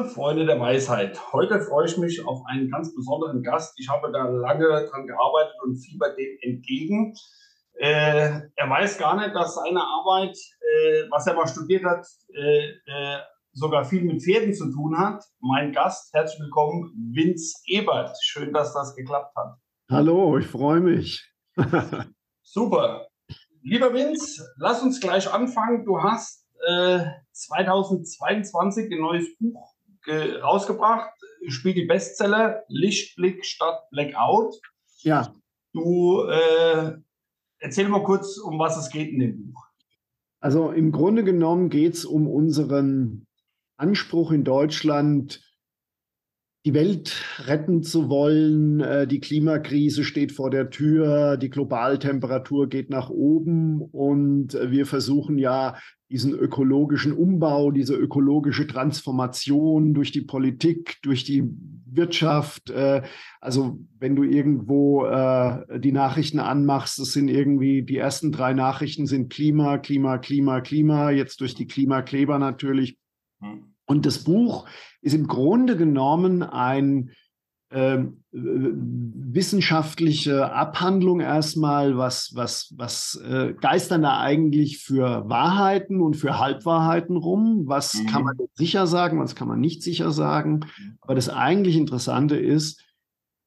Liebe Freunde der Weisheit, heute freue ich mich auf einen ganz besonderen Gast. Ich habe da lange dran gearbeitet und fieber dem entgegen. Äh, er weiß gar nicht, dass seine Arbeit, äh, was er mal studiert hat, äh, äh sogar viel mit Pferden zu tun hat. Mein Gast, herzlich willkommen, Vince Ebert. Schön, dass das geklappt hat. Hallo, ich freue mich. Super. Lieber Vince, lass uns gleich anfangen. Du hast 2022 äh, ein neues Buch rausgebracht, spielt die Bestseller Lichtblick statt Blackout. Ja. Du äh, erzähl mal kurz, um was es geht in dem Buch. Also im Grunde genommen geht es um unseren Anspruch in Deutschland, die Welt retten zu wollen. Äh, die Klimakrise steht vor der Tür, die Globaltemperatur geht nach oben und wir versuchen ja diesen ökologischen Umbau, diese ökologische Transformation durch die Politik, durch die Wirtschaft. Äh, also wenn du irgendwo äh, die Nachrichten anmachst, es sind irgendwie die ersten drei Nachrichten sind Klima, Klima, Klima, Klima, jetzt durch die Klimakleber natürlich. Hm. Und das Buch ist im Grunde genommen ein äh, wissenschaftliche Abhandlung erstmal, was, was, was äh, geistern da eigentlich für Wahrheiten und für Halbwahrheiten rum? Was mhm. kann man sicher sagen, was kann man nicht sicher sagen? Aber das eigentlich Interessante ist,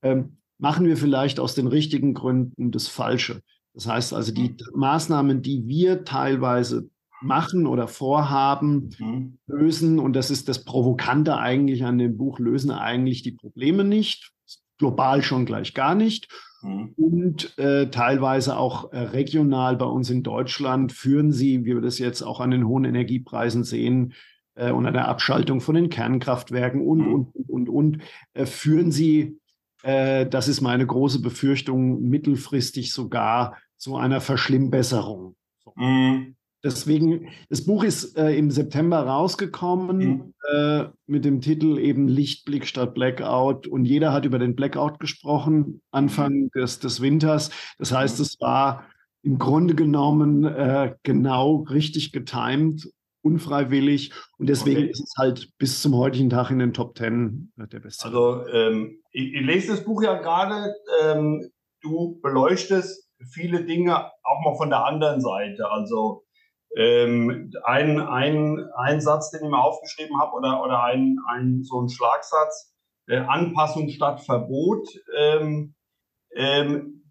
ähm, machen wir vielleicht aus den richtigen Gründen das Falsche. Das heißt also, die mhm. Maßnahmen, die wir teilweise machen oder vorhaben, mhm. lösen, und das ist das Provokante eigentlich an dem Buch, lösen eigentlich die Probleme nicht, global schon gleich gar nicht. Mhm. Und äh, teilweise auch äh, regional bei uns in Deutschland führen sie, wie wir das jetzt auch an den hohen Energiepreisen sehen, äh, und an der Abschaltung von den Kernkraftwerken und, mhm. und, und, und, äh, führen sie, äh, das ist meine große Befürchtung, mittelfristig sogar zu einer Verschlimmbesserung. So. Mhm. Deswegen, das Buch ist äh, im September rausgekommen mhm. äh, mit dem Titel eben Lichtblick statt Blackout. Und jeder hat über den Blackout gesprochen, Anfang des, des Winters. Das heißt, es war im Grunde genommen äh, genau richtig getimt, unfreiwillig. Und deswegen okay. ist es halt bis zum heutigen Tag in den Top Ten äh, der Beste. Also ähm, ich, ich, lese das Buch ja gerade. Ähm, du beleuchtest viele Dinge auch mal von der anderen Seite. Also ähm, ein, ein, ein Satz, den ich mir aufgeschrieben habe, oder, oder ein, ein, so ein Schlagsatz, äh, Anpassung statt Verbot. Ähm, ähm,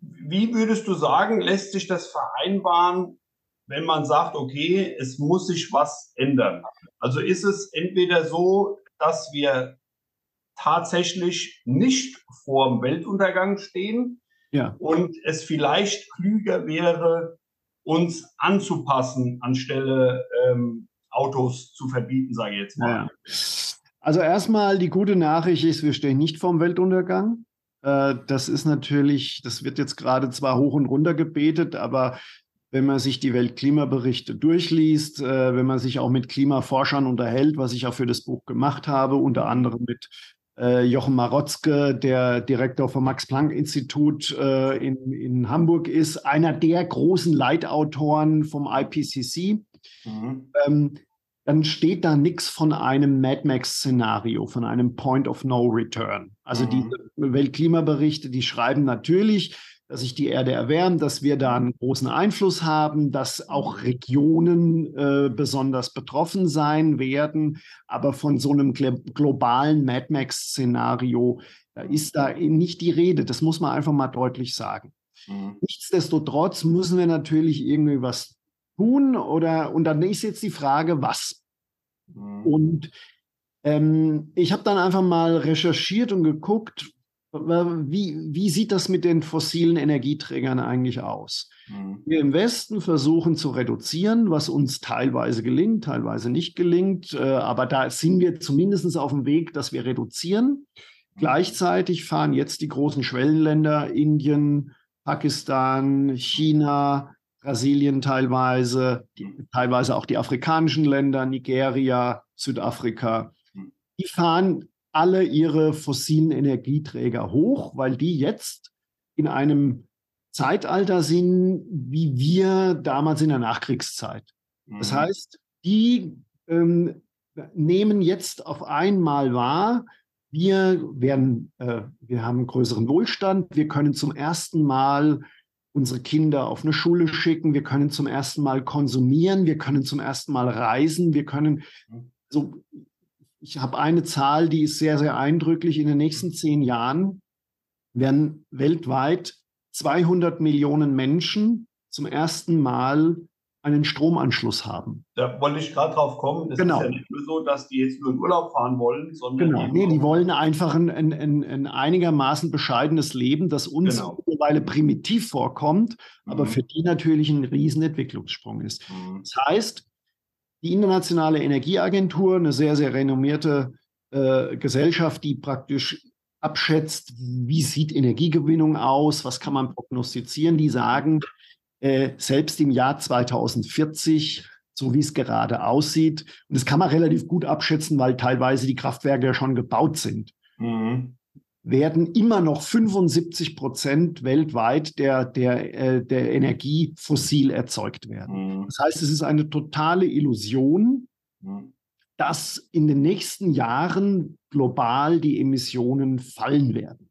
wie würdest du sagen, lässt sich das vereinbaren, wenn man sagt, okay, es muss sich was ändern? Also ist es entweder so, dass wir tatsächlich nicht vor dem Weltuntergang stehen ja. und es vielleicht klüger wäre, uns anzupassen, anstelle ähm, Autos zu verbieten, sage ich jetzt mal. Ja. Also erstmal die gute Nachricht ist, wir stehen nicht vorm Weltuntergang. Äh, das ist natürlich, das wird jetzt gerade zwar hoch und runter gebetet, aber wenn man sich die Weltklimaberichte durchliest, äh, wenn man sich auch mit Klimaforschern unterhält, was ich auch für das Buch gemacht habe, unter anderem mit äh, Jochen Marotzke, der Direktor vom Max-Planck-Institut äh, in, in Hamburg ist, einer der großen Leitautoren vom IPCC. Mhm. Ähm, dann steht da nichts von einem Mad Max-Szenario, von einem Point of No Return. Also mhm. diese Weltklimaberichte, die schreiben natürlich, dass sich die Erde erwärmt, dass wir da einen großen Einfluss haben, dass auch Regionen äh, besonders betroffen sein werden. Aber von so einem globalen Mad Max-Szenario, ist da nicht die Rede. Das muss man einfach mal deutlich sagen. Mhm. Nichtsdestotrotz müssen wir natürlich irgendwie was tun oder, und dann ist jetzt die Frage, was? Mhm. Und ähm, ich habe dann einfach mal recherchiert und geguckt, wie, wie sieht das mit den fossilen Energieträgern eigentlich aus? Mhm. Wir im Westen versuchen zu reduzieren, was uns teilweise gelingt, teilweise nicht gelingt. Äh, aber da sind wir zumindest auf dem Weg, dass wir reduzieren. Mhm. Gleichzeitig fahren jetzt die großen Schwellenländer, Indien, Pakistan, China, Brasilien teilweise, die, mhm. teilweise auch die afrikanischen Länder, Nigeria, Südafrika. Mhm. Die fahren alle ihre fossilen Energieträger hoch, weil die jetzt in einem Zeitalter sind, wie wir damals in der Nachkriegszeit. Das mhm. heißt, die ähm, nehmen jetzt auf einmal wahr, wir werden, äh, wir haben größeren Wohlstand, wir können zum ersten Mal unsere Kinder auf eine Schule schicken, wir können zum ersten Mal konsumieren, wir können zum ersten Mal reisen, wir können so, ich habe eine Zahl, die ist sehr, sehr eindrücklich. In den nächsten zehn Jahren werden weltweit 200 Millionen Menschen zum ersten Mal einen Stromanschluss haben. Da wollte ich gerade drauf kommen. Es genau. ist ja nicht nur so, dass die jetzt nur in Urlaub fahren wollen, sondern. Genau, nee, die wollen einfach ein, ein, ein, ein, einigermaßen bescheidenes Leben, das uns genau. mittlerweile primitiv vorkommt, mhm. aber für die natürlich ein Riesenentwicklungssprung ist. Mhm. Das heißt, die Internationale Energieagentur, eine sehr, sehr renommierte äh, Gesellschaft, die praktisch abschätzt, wie sieht Energiegewinnung aus, was kann man prognostizieren, die sagen, äh, selbst im Jahr 2040, so wie es gerade aussieht, und das kann man relativ gut abschätzen, weil teilweise die Kraftwerke ja schon gebaut sind, mhm. Werden immer noch 75 Prozent weltweit der, der, äh, der Energie fossil erzeugt werden. Mhm. Das heißt, es ist eine totale Illusion, mhm. dass in den nächsten Jahren global die Emissionen fallen werden.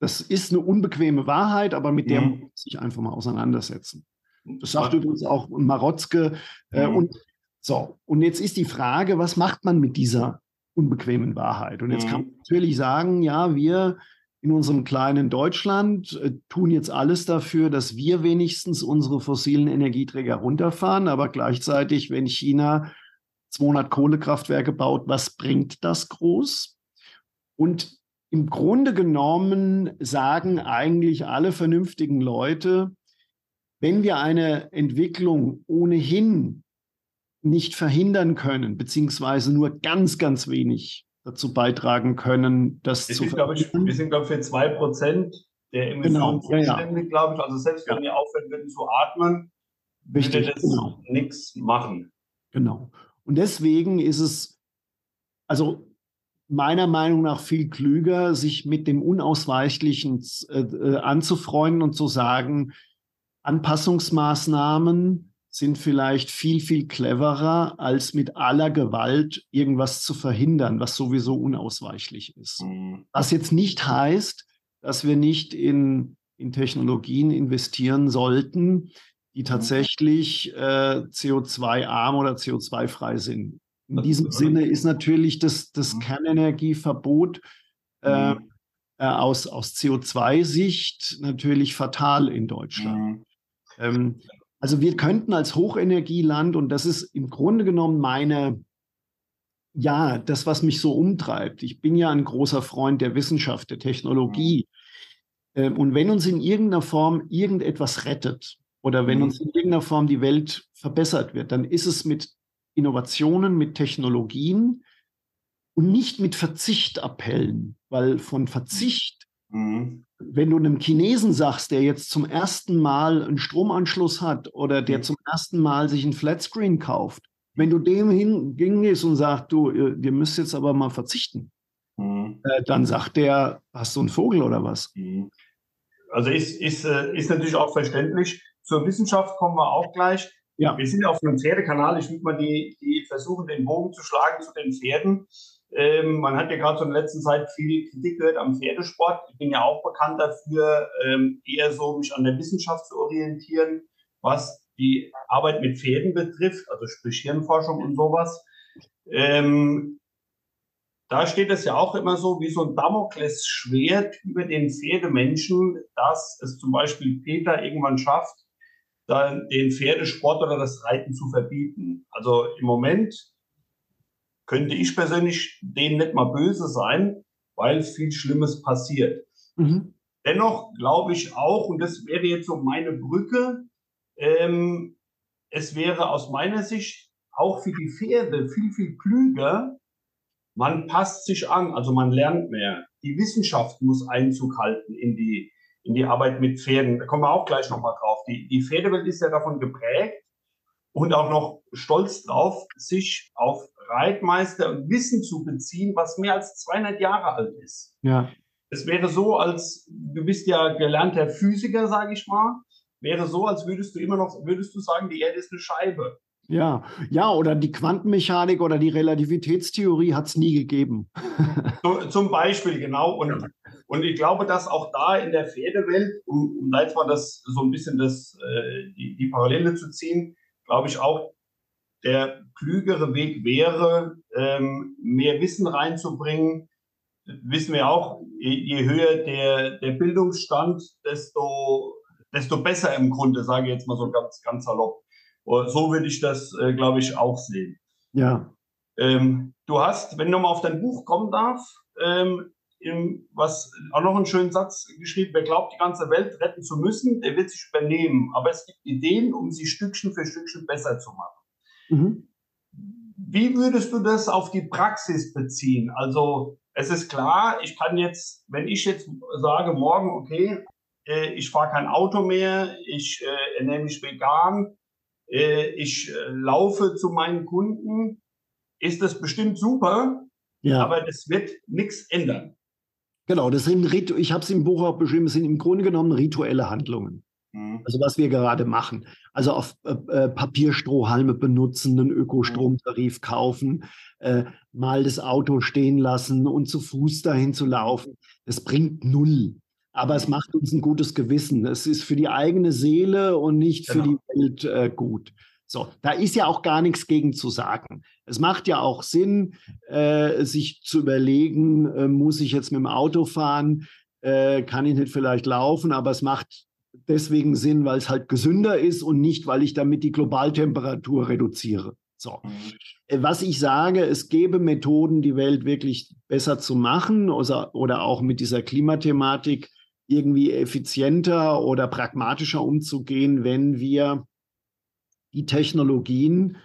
Das ist eine unbequeme Wahrheit, aber mit der mhm. muss man sich einfach mal auseinandersetzen. Das sagt übrigens auch Marotzke. Äh, und so, und jetzt ist die Frage, was macht man mit dieser unbequemen Wahrheit? Und jetzt mhm. kann man natürlich sagen, ja, wir in unserem kleinen Deutschland äh, tun jetzt alles dafür, dass wir wenigstens unsere fossilen Energieträger runterfahren, aber gleichzeitig, wenn China 200 Kohlekraftwerke baut, was bringt das groß? Und im Grunde genommen sagen eigentlich alle vernünftigen Leute, wenn wir eine Entwicklung ohnehin nicht verhindern können, beziehungsweise nur ganz, ganz wenig dazu beitragen können, das wir zu sind, verhindern. Ich, wir sind, glaube ich, für zwei Prozent der Emissionen genau, zuständig, ja, glaube ich. Also selbst wenn wir aufhören würden zu atmen, Richtig, würde das genau. nichts machen. Genau. Und deswegen ist es, also meiner Meinung nach viel klüger, sich mit dem Unausweichlichen äh, äh, anzufreunden und zu sagen, Anpassungsmaßnahmen sind vielleicht viel, viel cleverer, als mit aller Gewalt irgendwas zu verhindern, was sowieso unausweichlich ist. Mhm. Was jetzt nicht heißt, dass wir nicht in, in Technologien investieren sollten, die mhm. tatsächlich äh, CO2-arm oder CO2-frei sind. In diesem Sinne ist natürlich das, das mhm. Kernenergieverbot äh, äh, aus, aus CO2-Sicht natürlich fatal in Deutschland. Ähm, also wir könnten als Hochenergieland, und das ist im Grunde genommen meine, ja, das, was mich so umtreibt. Ich bin ja ein großer Freund der Wissenschaft, der Technologie. Mhm. Ähm, und wenn uns in irgendeiner Form irgendetwas rettet oder wenn mhm. uns in irgendeiner Form die Welt verbessert wird, dann ist es mit Innovationen, mit Technologien und nicht mit Verzichtappellen, weil von Verzicht, mhm. wenn du einem Chinesen sagst, der jetzt zum ersten Mal einen Stromanschluss hat oder der mhm. zum ersten Mal sich ein Flatscreen kauft, wenn du dem hingehst und sagst, du, ihr müsst jetzt aber mal verzichten, mhm. äh, dann sagt der, hast du einen Vogel oder was? Mhm. Also ist, ist, äh, ist natürlich auch verständlich. Zur Wissenschaft kommen wir auch gleich. Ja. Wir sind auf einem Pferdekanal. Ich würde mal die, die versuchen, den Bogen zu schlagen zu den Pferden. Ähm, man hat ja gerade so in der letzten Zeit viel Kritik gehört am Pferdesport. Ich bin ja auch bekannt dafür, ähm, eher so mich an der Wissenschaft zu orientieren, was die Arbeit mit Pferden betrifft, also sprich Hirnforschung und sowas. Ähm, da steht es ja auch immer so wie so ein Damoklesschwert über den Pferdemenschen, dass es zum Beispiel Peter irgendwann schafft, dann den Pferdesport oder das Reiten zu verbieten. Also im Moment könnte ich persönlich denen nicht mal böse sein, weil viel Schlimmes passiert. Mhm. Dennoch glaube ich auch, und das wäre jetzt so meine Brücke, ähm, es wäre aus meiner Sicht auch für die Pferde viel, viel klüger, man passt sich an, also man lernt mehr. Die Wissenschaft muss Einzug halten in die, in die Arbeit mit Pferden. Da kommen wir auch gleich nochmal drauf. Die, die Pferdewelt ist ja davon geprägt und auch noch stolz drauf, sich auf Reitmeister und Wissen zu beziehen, was mehr als 200 Jahre alt ist. Ja. Es wäre so, als du bist ja gelernter Physiker, sage ich mal, wäre so, als würdest du immer noch, würdest du sagen, die Erde ist eine Scheibe. Ja, ja, oder die Quantenmechanik oder die Relativitätstheorie hat es nie gegeben. So, zum Beispiel, genau. Und, und ich glaube, dass auch da in der Pferdewelt, um, um da jetzt mal das so ein bisschen das, äh, die, die Parallele zu ziehen, glaube ich auch, der klügere Weg wäre, ähm, mehr Wissen reinzubringen. Wissen wir auch, je, je höher der, der Bildungsstand, desto, desto besser im Grunde, sage ich jetzt mal so ganz, ganz salopp. So würde ich das, äh, glaube ich, auch sehen. Ja. Ähm, du hast, wenn du mal auf dein Buch kommen darf, ähm, im, was auch noch einen schönen Satz geschrieben, wer glaubt, die ganze Welt retten zu müssen, der wird sich übernehmen. Aber es gibt Ideen, um sie Stückchen für Stückchen besser zu machen. Mhm. Wie würdest du das auf die Praxis beziehen? Also es ist klar, ich kann jetzt, wenn ich jetzt sage, morgen, okay, äh, ich fahre kein Auto mehr, ich äh, ernähre mich vegan, äh, ich laufe zu meinen Kunden, ist das bestimmt super, ja. aber das wird nichts ändern. Genau, das sind ich habe es im Buch auch beschrieben, es sind im Grunde genommen rituelle Handlungen. Mhm. Also was wir gerade machen. Also auf äh, äh Papierstrohhalme benutzen, einen Ökostromtarif mhm. kaufen, äh, mal das Auto stehen lassen und zu Fuß dahin zu laufen. Das bringt null. Aber es macht uns ein gutes Gewissen. Es ist für die eigene Seele und nicht genau. für die Welt äh, gut. So, da ist ja auch gar nichts gegen zu sagen. Es macht ja auch Sinn, äh, sich zu überlegen, äh, muss ich jetzt mit dem Auto fahren, äh, kann ich nicht vielleicht laufen, aber es macht deswegen Sinn, weil es halt gesünder ist und nicht, weil ich damit die Globaltemperatur reduziere. So. Mhm. Äh, was ich sage, es gäbe Methoden, die Welt wirklich besser zu machen oder, oder auch mit dieser Klimathematik irgendwie effizienter oder pragmatischer umzugehen, wenn wir die Technologien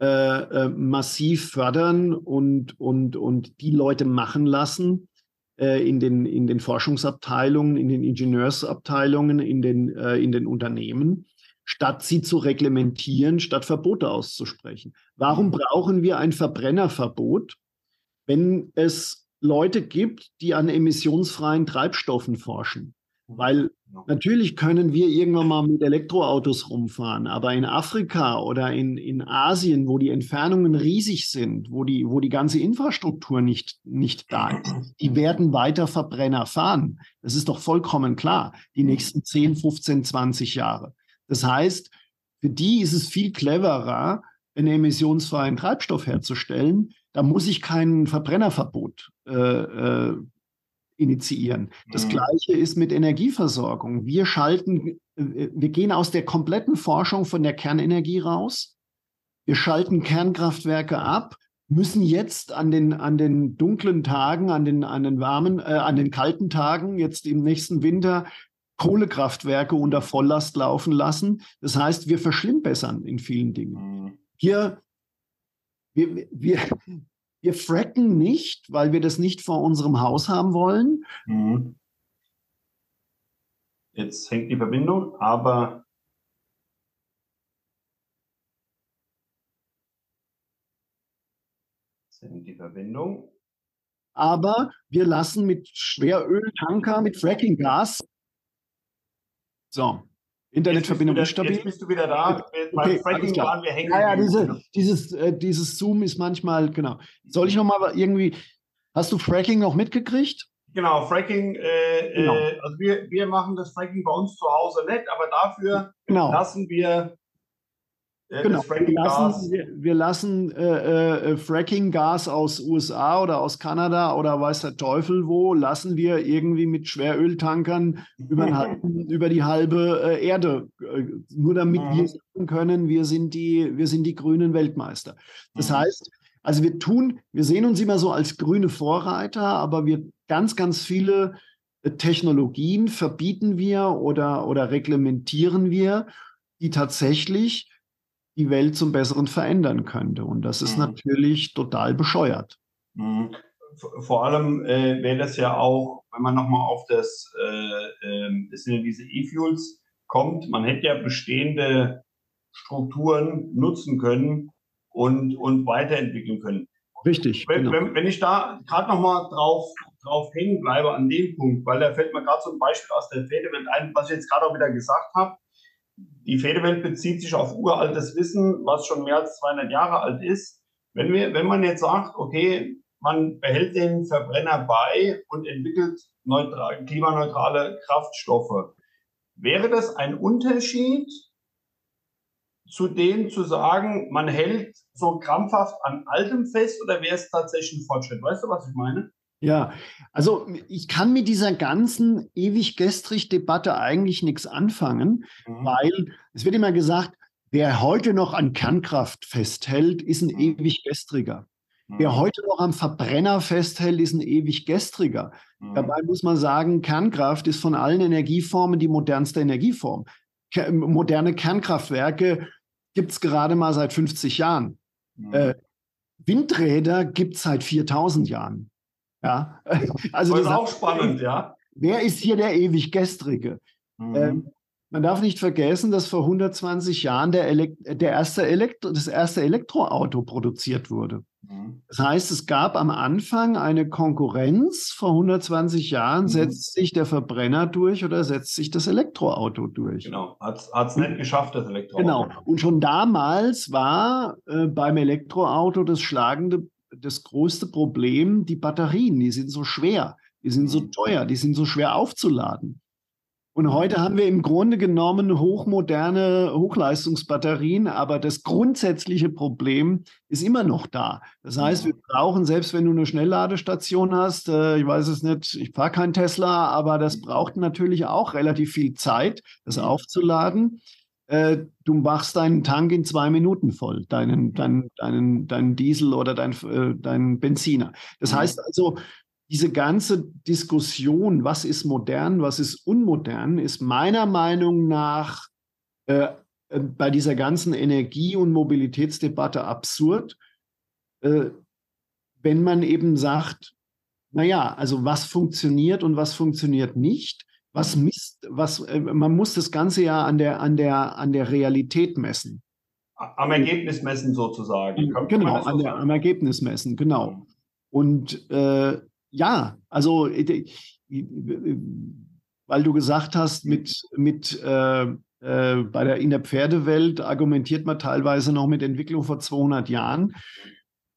äh, äh, massiv fördern und, und, und die Leute machen lassen in, den, in den Forschungsabteilungen, in den Ingenieursabteilungen, in den, äh, in den Unternehmen, statt sie zu reglementieren, statt Verbote auszusprechen. Warum brauchen wir ein Verbrennerverbot, wenn es Leute gibt, die an emissionsfreien Treibstoffen forschen. Mhm. Weil natürlich können wir irgendwann mal mit Elektroautos rumfahren, aber in Afrika oder in, in Asien, wo die Entfernungen riesig sind, wo die, wo die ganze Infrastruktur nicht, nicht da ist, die werden weiter Verbrenner fahren. Das ist doch vollkommen klar, die mhm. nächsten 10, 15, 20 Jahre. Das heißt, für die ist es viel cleverer, einen emissionsfreien Treibstoff herzustellen, da muss ich kein Verbrennerverbot äh, äh, initiieren. Das mhm. Gleiche ist mit Energieversorgung. Wir schalten, äh, wir gehen aus der kompletten Forschung von der Kernenergie raus. Wir schalten Kernkraftwerke ab, müssen jetzt an den, an den dunklen Tagen, an den, an den warmen, äh, an den kalten Tagen, jetzt im nächsten Winter, Kohlekraftwerke unter Volllast laufen lassen. Das heißt, wir verschlimmbessern in vielen Dingen. Mhm. Hier wir, wir, wir fracken nicht, weil wir das nicht vor unserem Haus haben wollen. Mhm. Jetzt hängt die Verbindung, aber jetzt hängt die Verbindung. Aber wir lassen mit Schweröltanker, mit Frackinggas. So, Internetverbindung ist stabil. Jetzt bist du wieder da. Okay, Fracking waren wir hängen. Ja, ja, diese, dieses, äh, dieses Zoom ist manchmal, genau. Soll ich nochmal irgendwie, hast du Fracking noch mitgekriegt? Genau, Fracking, äh, genau. Äh, also wir, wir machen das Fracking bei uns zu Hause nicht, aber dafür genau. lassen wir genau. Wir lassen, wir, wir lassen äh, äh, Fracking-Gas aus USA oder aus Kanada oder weiß der Teufel wo, lassen wir irgendwie mit Schweröltankern über, über die halbe äh, Erde, äh, nur damit mhm. wir sagen können, wir sind, die, wir sind die grünen Weltmeister. Das mhm. heißt, also wir tun, wir sehen uns immer so als grüne Vorreiter, aber wir ganz, ganz viele äh, Technologien verbieten wir oder, oder reglementieren wir, die tatsächlich die Welt zum Besseren verändern könnte. Und das ist mhm. natürlich total bescheuert. Mhm. Vor allem äh, wäre das ja auch, wenn man nochmal auf das, äh, äh, das sind ja diese E-Fuels kommt, man hätte ja bestehende Strukturen nutzen können und, und weiterentwickeln können. Richtig. Wenn, genau. wenn, wenn ich da gerade nochmal drauf, drauf hängen bleibe an dem Punkt, weil da fällt mir gerade so ein Beispiel aus der Pferdewelt ein, was ich jetzt gerade auch wieder gesagt habe. Die Federwelt bezieht sich auf uraltes Wissen, was schon mehr als 200 Jahre alt ist. Wenn, wir, wenn man jetzt sagt, okay, man behält den Verbrenner bei und entwickelt neutral, klimaneutrale Kraftstoffe, wäre das ein Unterschied zu dem zu sagen, man hält so krampfhaft an Altem fest oder wäre es tatsächlich ein Fortschritt? Weißt du, was ich meine? Ja, also ich kann mit dieser ganzen ewig gestrig Debatte eigentlich nichts anfangen, mhm. weil es wird immer gesagt, wer heute noch an Kernkraft festhält, ist ein mhm. ewig gestriger. Mhm. Wer heute noch am Verbrenner festhält, ist ein ewig gestriger. Mhm. Dabei muss man sagen, Kernkraft ist von allen Energieformen die modernste Energieform. Ke moderne Kernkraftwerke gibt es gerade mal seit 50 Jahren. Mhm. Äh, Windräder gibt es seit 4000 Jahren. Ja, also das ist auch spannend, ja. Wer ist hier der ewig Gestrige? Mhm. Ähm, man darf nicht vergessen, dass vor 120 Jahren der, der erste Elektro das erste Elektroauto produziert wurde. Mhm. Das heißt, es gab am Anfang eine Konkurrenz. Vor 120 Jahren mhm. setzt sich der Verbrenner durch oder setzt sich das Elektroauto durch. Genau, hat es nicht geschafft, das Elektroauto. Genau, und schon damals war äh, beim Elektroauto das schlagende das größte Problem die Batterien. Die sind so schwer, die sind so mhm. teuer, die sind so schwer aufzuladen. Und heute haben wir im Grunde genommen hochmoderne Hochleistungsbatterien, aber das grundsätzliche Problem ist immer noch da. Das heißt, wir brauchen, selbst wenn du eine Schnellladestation hast, äh, ich weiß es nicht, ich fahre kein Tesla, aber das braucht natürlich auch relativ viel Zeit, das aufzuladen. Äh, du machst deinen Tank in zwei Minuten voll, deinen, deinen, deinen, deinen Diesel oder deinen, äh, deinen Benziner. Das heißt also, diese ganze Diskussion, was ist modern, was ist unmodern, ist meiner Meinung nach äh, äh, bei dieser ganzen Energie- und Mobilitätsdebatte absurd, äh, wenn man eben sagt, naja, also was funktioniert und was funktioniert nicht, was misst, was, äh, man muss das Ganze ja an der, an der, an der Realität messen. Am Ergebnis messen sozusagen. Kann, genau, kann an der, am Ergebnis messen, genau. Mhm. Und äh, ja, also äh, weil du gesagt hast, mit, mit äh, äh, bei der, in der Pferdewelt argumentiert man teilweise noch mit Entwicklung vor 200 Jahren.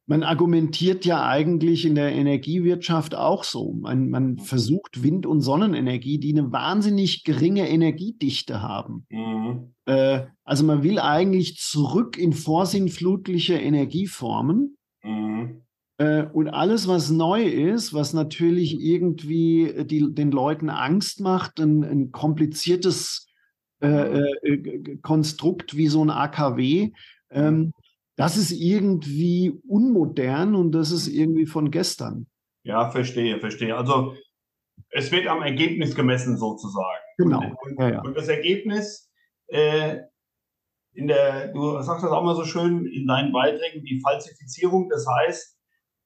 Man argumentiert ja eigentlich in der Energiewirtschaft auch so. Man, man versucht Wind- und Sonnenenergie, die eine wahnsinnig geringe Energiedichte haben. Mhm. Äh, also man will eigentlich zurück in vorsinnflutliche Energieformen. Mhm. Äh, und alles, was neu ist, was natürlich irgendwie die, den Leuten Angst macht, ein, ein kompliziertes äh, äh, Konstrukt wie so ein AKW, ähm, das ist irgendwie unmodern und das ist irgendwie von gestern. Ja, verstehe, verstehe. Also es wird am Ergebnis gemessen sozusagen. Genau. Und, ja, ja. und das Ergebnis äh, in der, du sagst das auch mal so schön in deinen Beiträgen, die Falsifizierung. Das heißt,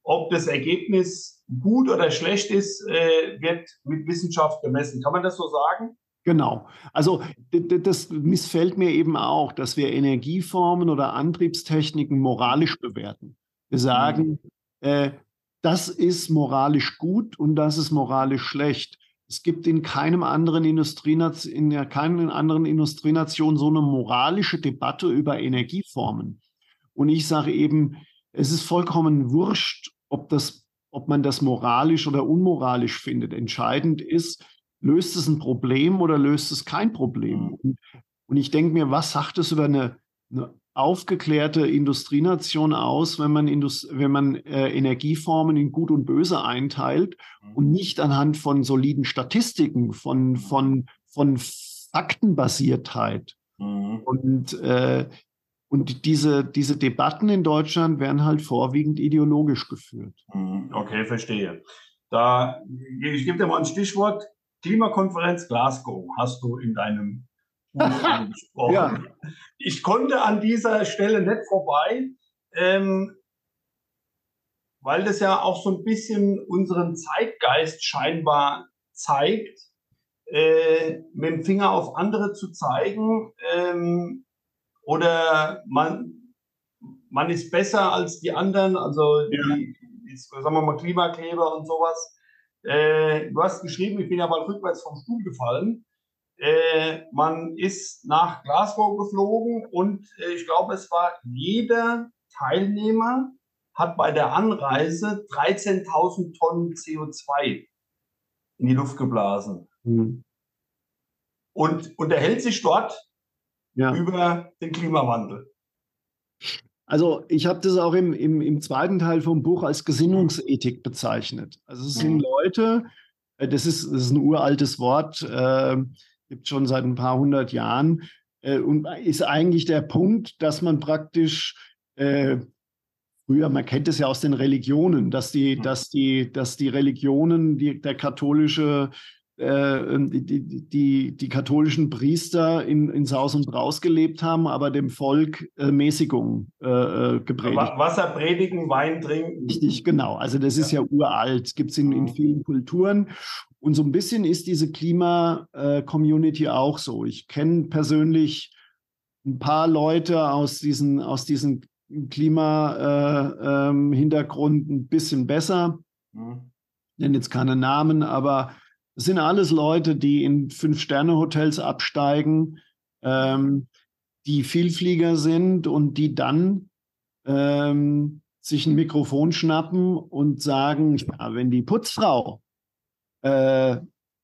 ob das Ergebnis gut oder schlecht ist, äh, wird mit Wissenschaft gemessen. Kann man das so sagen? Genau. Also das missfällt mir eben auch, dass wir Energieformen oder Antriebstechniken moralisch bewerten. Wir sagen, mhm. äh, das ist moralisch gut und das ist moralisch schlecht. Es gibt in keinem anderen Industrienation, in keinen anderen Industrienation so eine moralische Debatte über Energieformen. Und ich sage eben, es ist vollkommen wurscht, ob, das, ob man das moralisch oder unmoralisch findet. Entscheidend ist, löst es ein Problem oder löst es kein Problem? Mhm. Und, und ich denke mir, was sagt es über eine, eine aufgeklärte Industrienation aus, wenn man, Indust wenn man äh, Energieformen in Gut und Böse einteilt mhm. und nicht anhand von soliden Statistiken, von, von, von Faktenbasiertheit. Mhm. Und äh, und diese, diese Debatten in Deutschland werden halt vorwiegend ideologisch geführt. Mhm, okay, verstehe. Da, ich gebe dir mal ein Stichwort. Klimakonferenz Glasgow hast du in deinem Buch angesprochen. ja. Ich konnte an dieser Stelle nicht vorbei, ähm, weil das ja auch so ein bisschen unseren Zeitgeist scheinbar zeigt, äh, mit dem Finger auf andere zu zeigen. Ähm, oder man, man ist besser als die anderen, also die, die, sagen wir mal Klimakleber und sowas. Äh, du hast geschrieben, ich bin ja mal rückwärts vom Stuhl gefallen. äh, man ist nach Glasgow geflogen und äh, ich glaube, es war jeder Teilnehmer hat bei der Anreise 13.000 Tonnen CO2 in die Luft geblasen. Mhm. Und unterhält sich dort ja. über den Klimawandel. Also ich habe das auch im, im, im, zweiten Teil vom Buch als Gesinnungsethik bezeichnet. Also es sind mhm. Leute, äh, das ist, das ist ein uraltes Wort, äh, gibt schon seit ein paar hundert Jahren äh, und ist eigentlich der Punkt, dass man praktisch äh, früher, man kennt es ja aus den Religionen, dass die, mhm. dass die, dass die Religionen, die, der katholische äh, ähm, die, die, die, katholischen Priester in, in Saus und Braus gelebt haben, aber dem Volk äh, Mäßigung äh, äh gepredigt. Wasser predigen, Wein trinken. Richtig, genau. Also das ja. ist ja uralt, gibt es in, in mhm. vielen Kulturen. Und so ein bisschen ist diese Klima-Community auch so. Ich kenne persönlich ein paar Leute aus diesen, aus diesen Klima-Hintergrund äh, ähm, ein bisschen besser. Mhm. Ich nenne jetzt keine Namen, aber es sind alles Leute, die in Fünf-Sterne-Hotels absteigen, ähm, die Vielflieger sind und die dann ähm, sich ein Mikrofon schnappen und sagen, ja, wenn die Putzfrau äh,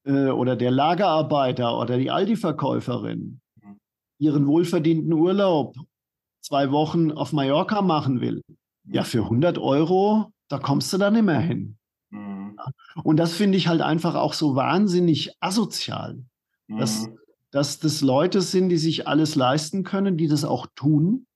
äh, oder der Lagerarbeiter oder die Aldi-Verkäuferin mhm. ihren wohlverdienten Urlaub zwei Wochen auf Mallorca machen will, ja, für 100 Euro, da kommst du dann immer hin. Mhm. Und das finde ich halt einfach auch so wahnsinnig asozial, mhm. dass, dass das Leute sind, die sich alles leisten können, die das auch tun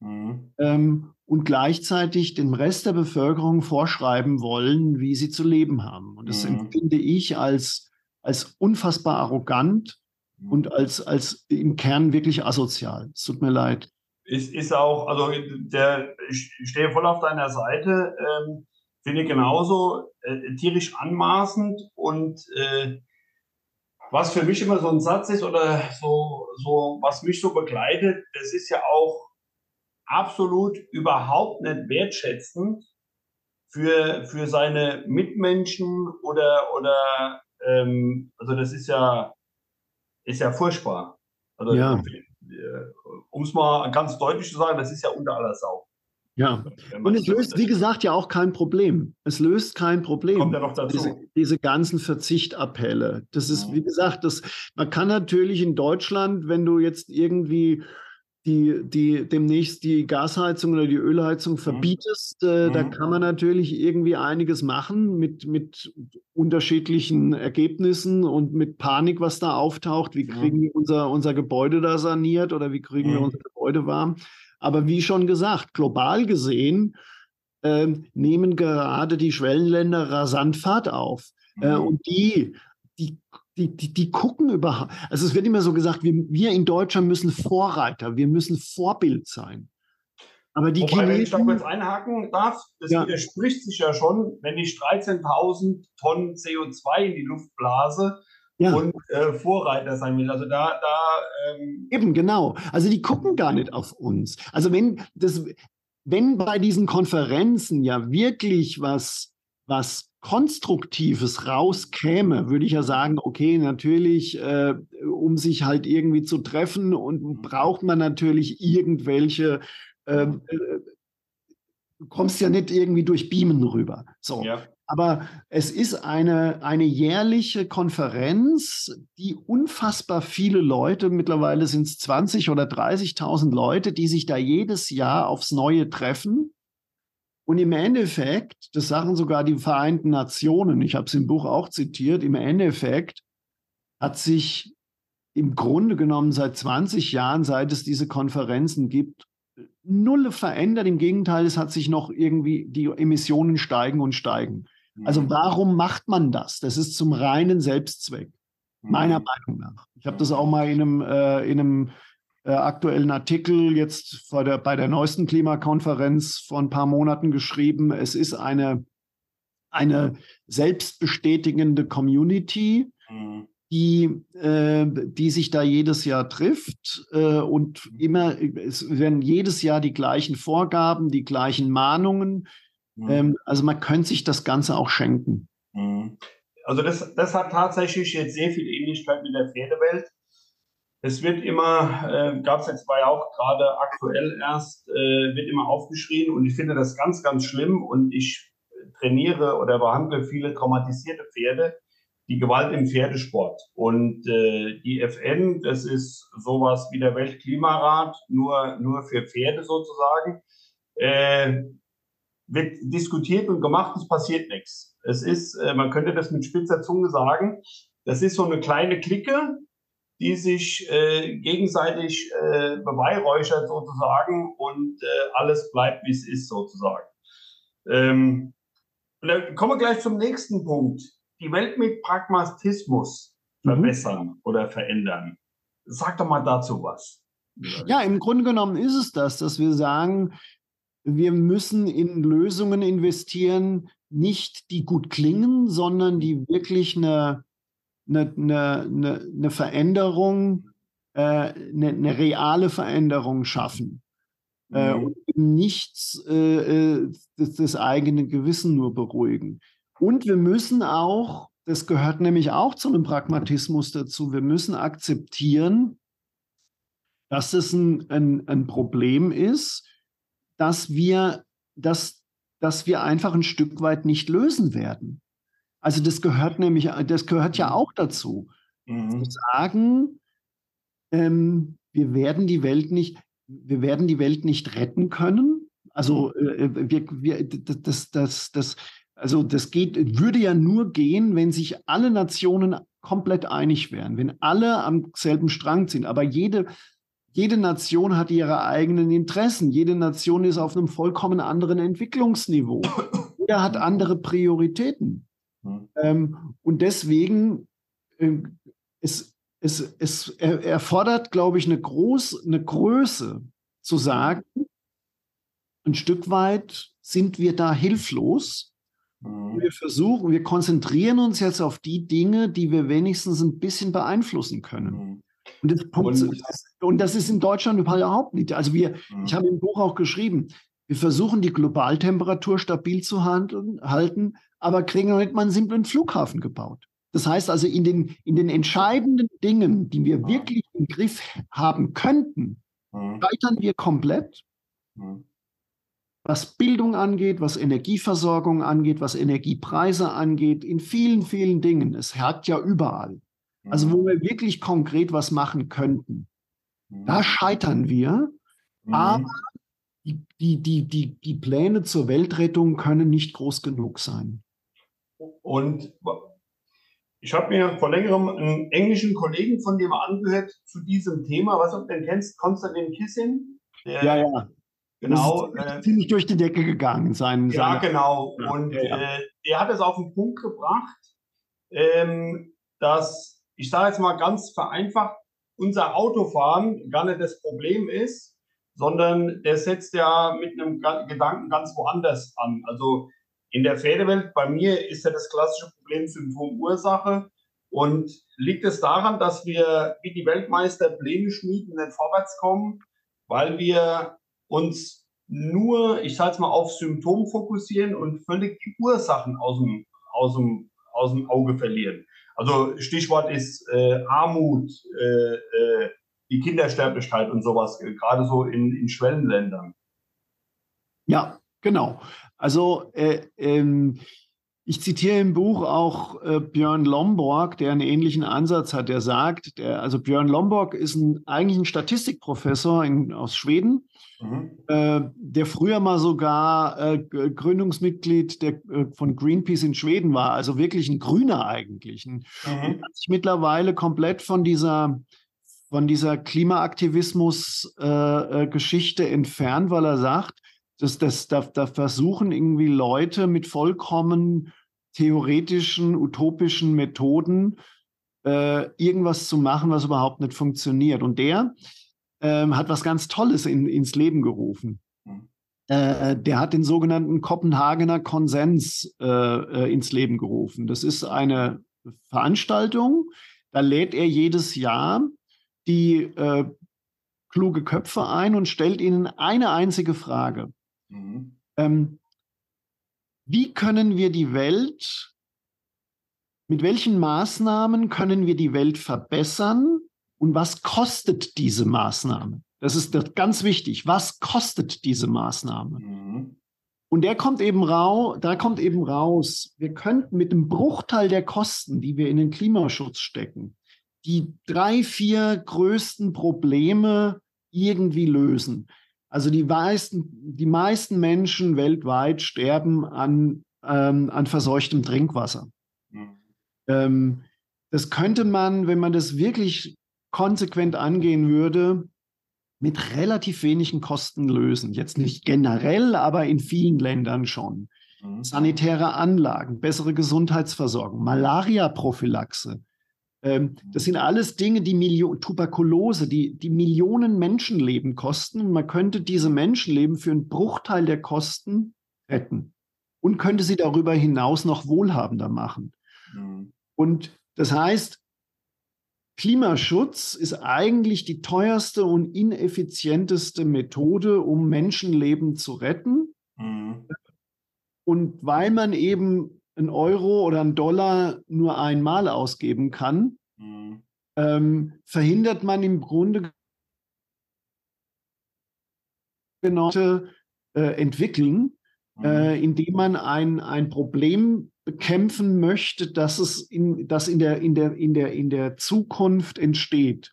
mhm. ähm, und gleichzeitig dem Rest der Bevölkerung vorschreiben wollen, wie sie zu leben haben. Und das mhm. empfinde ich als, als unfassbar arrogant mhm. und als, als im Kern wirklich asozial. Es tut mir leid. Ist, ist auch, also der, ich stehe voll auf deiner Seite. Ähm, finde genauso äh, tierisch anmaßend und äh, was für mich immer so ein Satz ist oder so, so, was mich so begleitet, das ist ja auch absolut überhaupt nicht wertschätzend für, für seine Mitmenschen oder, oder ähm, also das ist ja, ist ja furchtbar. Also, ja. Äh, um es mal ganz deutlich zu sagen, das ist ja unter aller Sau. Ja, und es löst, wie gesagt, ja auch kein Problem. Es löst kein Problem. Kommt ja noch dazu. Diese, diese ganzen Verzichtappelle. Das ist, wie gesagt, das, man kann natürlich in Deutschland, wenn du jetzt irgendwie die, die demnächst die Gasheizung oder die Ölheizung mhm. verbietest, äh, mhm. da kann man natürlich irgendwie einiges machen mit, mit unterschiedlichen Ergebnissen und mit Panik, was da auftaucht. Wie kriegen mhm. wir unser, unser Gebäude da saniert oder wie kriegen wir mhm. unser Gebäude warm? Aber wie schon gesagt, global gesehen äh, nehmen gerade die Schwellenländer rasant Fahrt auf. Äh, mhm. Äh, und die, die, die, die, die gucken überhaupt. Also es wird immer so gesagt, wir, wir in Deutschland müssen Vorreiter, wir müssen Vorbild sein. Aber die Wobei, wenn ich da kurz einhaken darf, das ja. widerspricht sich ja schon, wenn ich 13.000 Tonnen CO2 in die Luft blase, ja. und äh, Vorreiter sein will. Also da, da ähm eben genau. Also die gucken gar nicht auf uns. Also wenn das, wenn bei diesen Konferenzen ja wirklich was, was Konstruktives rauskäme, würde ich ja sagen, okay, natürlich, äh, um sich halt irgendwie zu treffen und mhm. braucht man natürlich irgendwelche ähm, äh, du kommst ja nicht irgendwie durch Beamen rüber. So. Ja. Aber es ist eine, eine jährliche Konferenz, die unfassbar viele Leute, mittlerweile sind es 20 oder 30.000 Leute, die sich da jedes Jahr aufs Neue treffen. Und im Endeffekt, das sagen sogar die Vereinten Nationen, ich habe es im Buch auch zitiert, im Endeffekt hat sich im Grunde genommen seit 20 Jahren, seit es diese Konferenzen gibt, null verändert. Im Gegenteil, es hat sich noch irgendwie, die Emissionen steigen und steigen. Also mhm. warum macht man das? Das ist zum reinen Selbstzweck, meiner mhm. Meinung nach. Ich habe das auch mal in einem, äh, in einem äh, aktuellen Artikel jetzt der, bei der neuesten Klimakonferenz vor ein paar Monaten geschrieben. Es ist eine, eine selbstbestätigende Community, mhm. die, äh, die sich da jedes Jahr trifft äh, und immer, es werden jedes Jahr die gleichen Vorgaben, die gleichen Mahnungen, Mhm. Ähm, also man könnte sich das Ganze auch schenken. Mhm. Also das, das hat tatsächlich jetzt sehr viel Ähnlichkeit mit der Pferdewelt. es wird immer, äh, gab es jetzt ja auch gerade aktuell erst, äh, wird immer aufgeschrien und ich finde das ganz, ganz schlimm und ich trainiere oder behandle viele traumatisierte Pferde, die Gewalt im Pferdesport. Und äh, die FN, das ist sowas wie der Weltklimarat, nur, nur für Pferde sozusagen, äh, wird diskutiert und gemacht, es passiert nichts. Es ist, äh, man könnte das mit spitzer Zunge sagen, das ist so eine kleine Clique, die sich äh, gegenseitig äh, beweihräuchert sozusagen und äh, alles bleibt, wie es ist sozusagen. Ähm, und dann kommen wir gleich zum nächsten Punkt. Die Welt mit Pragmatismus mhm. verbessern oder verändern. Sag doch mal dazu was. Ja, im Grunde genommen ist es das, dass wir sagen, wir müssen in Lösungen investieren, nicht die gut klingen, sondern die wirklich eine eine, eine, eine Veränderung, äh, eine, eine, reale Veränderung schaffen. Äh, mhm. und nichts äh, äh, das, das eigene Gewissen nur beruhigen. Und wir müssen auch, das gehört nämlich auch zu einem Pragmatismus dazu, wir müssen akzeptieren, dass es ein, ein, ein Problem ist, dass wir, dass, dass wir einfach ein Stück weit nicht lösen werden. Also das gehört nämlich, das gehört ja auch dazu. Mhm. Zu sagen, ähm, wir werden die Welt nicht, wir werden die Welt nicht retten können. Also mhm. äh, äh wir, wir, das, das, das, also das geht, würde ja nur gehen, wenn sich alle Nationen komplett einig wären, wenn alle am selben Strang sind. Aber jede, jede Nation hat ihre eigenen Interessen. Jede Nation ist auf einem vollkommen anderen Entwicklungsniveau. Jeder hat andere Prioritäten. Mhm. Ähm, und deswegen, äh, es, es, es erfordert, glaube ich, eine, groß, eine Größe zu sagen, ein Stück weit sind wir da hilflos. Mhm. Wir versuchen, wir konzentrieren uns jetzt auf die Dinge, die wir wenigstens ein bisschen beeinflussen können. Mhm. Und, das, und, und das ist in Deutschland überhaupt nicht. Also wir, mhm. ich habe im Buch auch geschrieben, wir versuchen die Globaltemperatur stabil zu halten, aber kriegen noch nicht mal einen simplen Flughafen gebaut. Das heißt also, in den, in den entscheidenden Dingen, die wir wirklich im Griff haben könnten, mhm. scheitern wir komplett. Mhm. Was Bildung angeht, was Energieversorgung angeht, was Energiepreise angeht, in vielen, vielen Dingen. Es hakt ja überall. Also, wo wir wirklich konkret was machen könnten. Da scheitern wir. Aber die, die, die, die, Pläne zur Weltrettung können nicht groß genug sein. Und ich habe mir vor längerem einen englischen Kollegen von dem angehört zu diesem Thema. Was du denn kennst, Konstantin Kissin? Der, ja, ja. Genau. Äh, ziemlich durch die Decke gegangen sein. Ja, genau. Und ja, ja. Äh, der hat es auf den Punkt gebracht, ähm, dass, ich sage jetzt mal ganz vereinfacht, unser Autofahren gar nicht das Problem ist, sondern der setzt ja mit einem Gedanken ganz woanders an. Also in der Pferdewelt, bei mir ist ja das klassische Problem Symptom-Ursache. Und liegt es daran, dass wir wie die Weltmeister Pläne schmieden, nicht vorwärts kommen, weil wir uns nur, ich sage es mal, auf Symptom fokussieren und völlig die Ursachen aus dem, aus dem, aus dem Auge verlieren. Also Stichwort ist äh, Armut, äh, äh, die Kindersterblichkeit und sowas, äh, gerade so in, in Schwellenländern. Ja, genau. Also äh, ähm, ich zitiere im Buch auch äh, Björn Lomborg, der einen ähnlichen Ansatz hat. Der sagt, der, also Björn Lomborg ist ein, eigentlich ein Statistikprofessor in, aus Schweden, mhm. äh, der früher mal sogar äh, Gründungsmitglied der, äh, von Greenpeace in Schweden war, also wirklich ein Grüner eigentlich. mhm. Und hat sich mittlerweile komplett von dieser von dieser Klimaaktivismus-Geschichte äh, äh, entfernt, weil er sagt, dass das, da, da versuchen irgendwie Leute mit vollkommen theoretischen, utopischen Methoden äh, irgendwas zu machen, was überhaupt nicht funktioniert. Und der äh, hat was ganz Tolles in, ins Leben gerufen. Mhm. Äh, der hat den sogenannten Kopenhagener Konsens äh, äh, ins Leben gerufen. Das ist eine Veranstaltung, da lädt er jedes Jahr die äh, kluge Köpfe ein und stellt ihnen eine einzige Frage. Mhm. Ähm, wie können wir die Welt, mit welchen Maßnahmen können wir die Welt verbessern, und was kostet diese Maßnahme? Das ist ganz wichtig. Was kostet diese Maßnahme? Mhm. Und der kommt eben raus, da kommt eben raus, wir könnten mit einem Bruchteil der Kosten, die wir in den Klimaschutz stecken, die drei, vier größten Probleme irgendwie lösen. Also die meisten, die meisten Menschen weltweit sterben an, ähm, an verseuchtem Trinkwasser. Mhm. Ähm, das könnte man, wenn man das wirklich konsequent angehen würde, mit relativ wenigen Kosten lösen. Jetzt nicht generell, aber in vielen Ländern schon. Mhm. Sanitäre Anlagen, bessere Gesundheitsversorgung, Malaria-Prophylaxe. Ähm, das sind alles Dinge, die Millionen, Tuberkulose, die, die Millionen Menschenleben kosten. Und man könnte diese Menschenleben für einen Bruchteil der Kosten retten und könnte sie darüber hinaus noch wohlhabender machen. Mhm. Und das heißt, Klimaschutz ist eigentlich die teuerste und ineffizienteste Methode, um Menschenleben zu retten. Mhm. Und weil man eben einen Euro oder einen Dollar nur einmal ausgeben kann, mhm. ähm, verhindert man im Grunde genau äh, entwickeln, mhm. äh, indem man ein, ein Problem bekämpfen möchte, dass es in, dass in, der, in, der, in, der, in der Zukunft entsteht.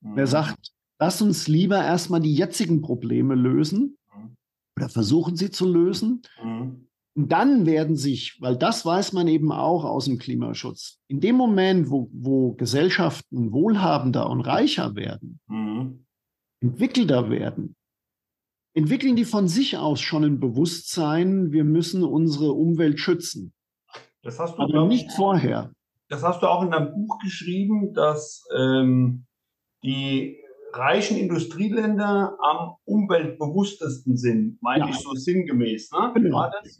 Mhm. Wer sagt, lass uns lieber erstmal die jetzigen Probleme lösen mhm. oder versuchen sie zu lösen. Mhm. Und dann werden sich, weil das weiß man eben auch aus dem Klimaschutz, in dem Moment, wo, wo Gesellschaften wohlhabender und reicher werden, mhm. entwickelter werden, entwickeln die von sich aus schon ein Bewusstsein, wir müssen unsere Umwelt schützen. Das hast du, aber nicht vorher. Das hast du auch in deinem Buch geschrieben, dass ähm, die reichen Industrieländer am umweltbewusstesten sind, meine ja. ich so sinngemäß. Ne? Genau. War das?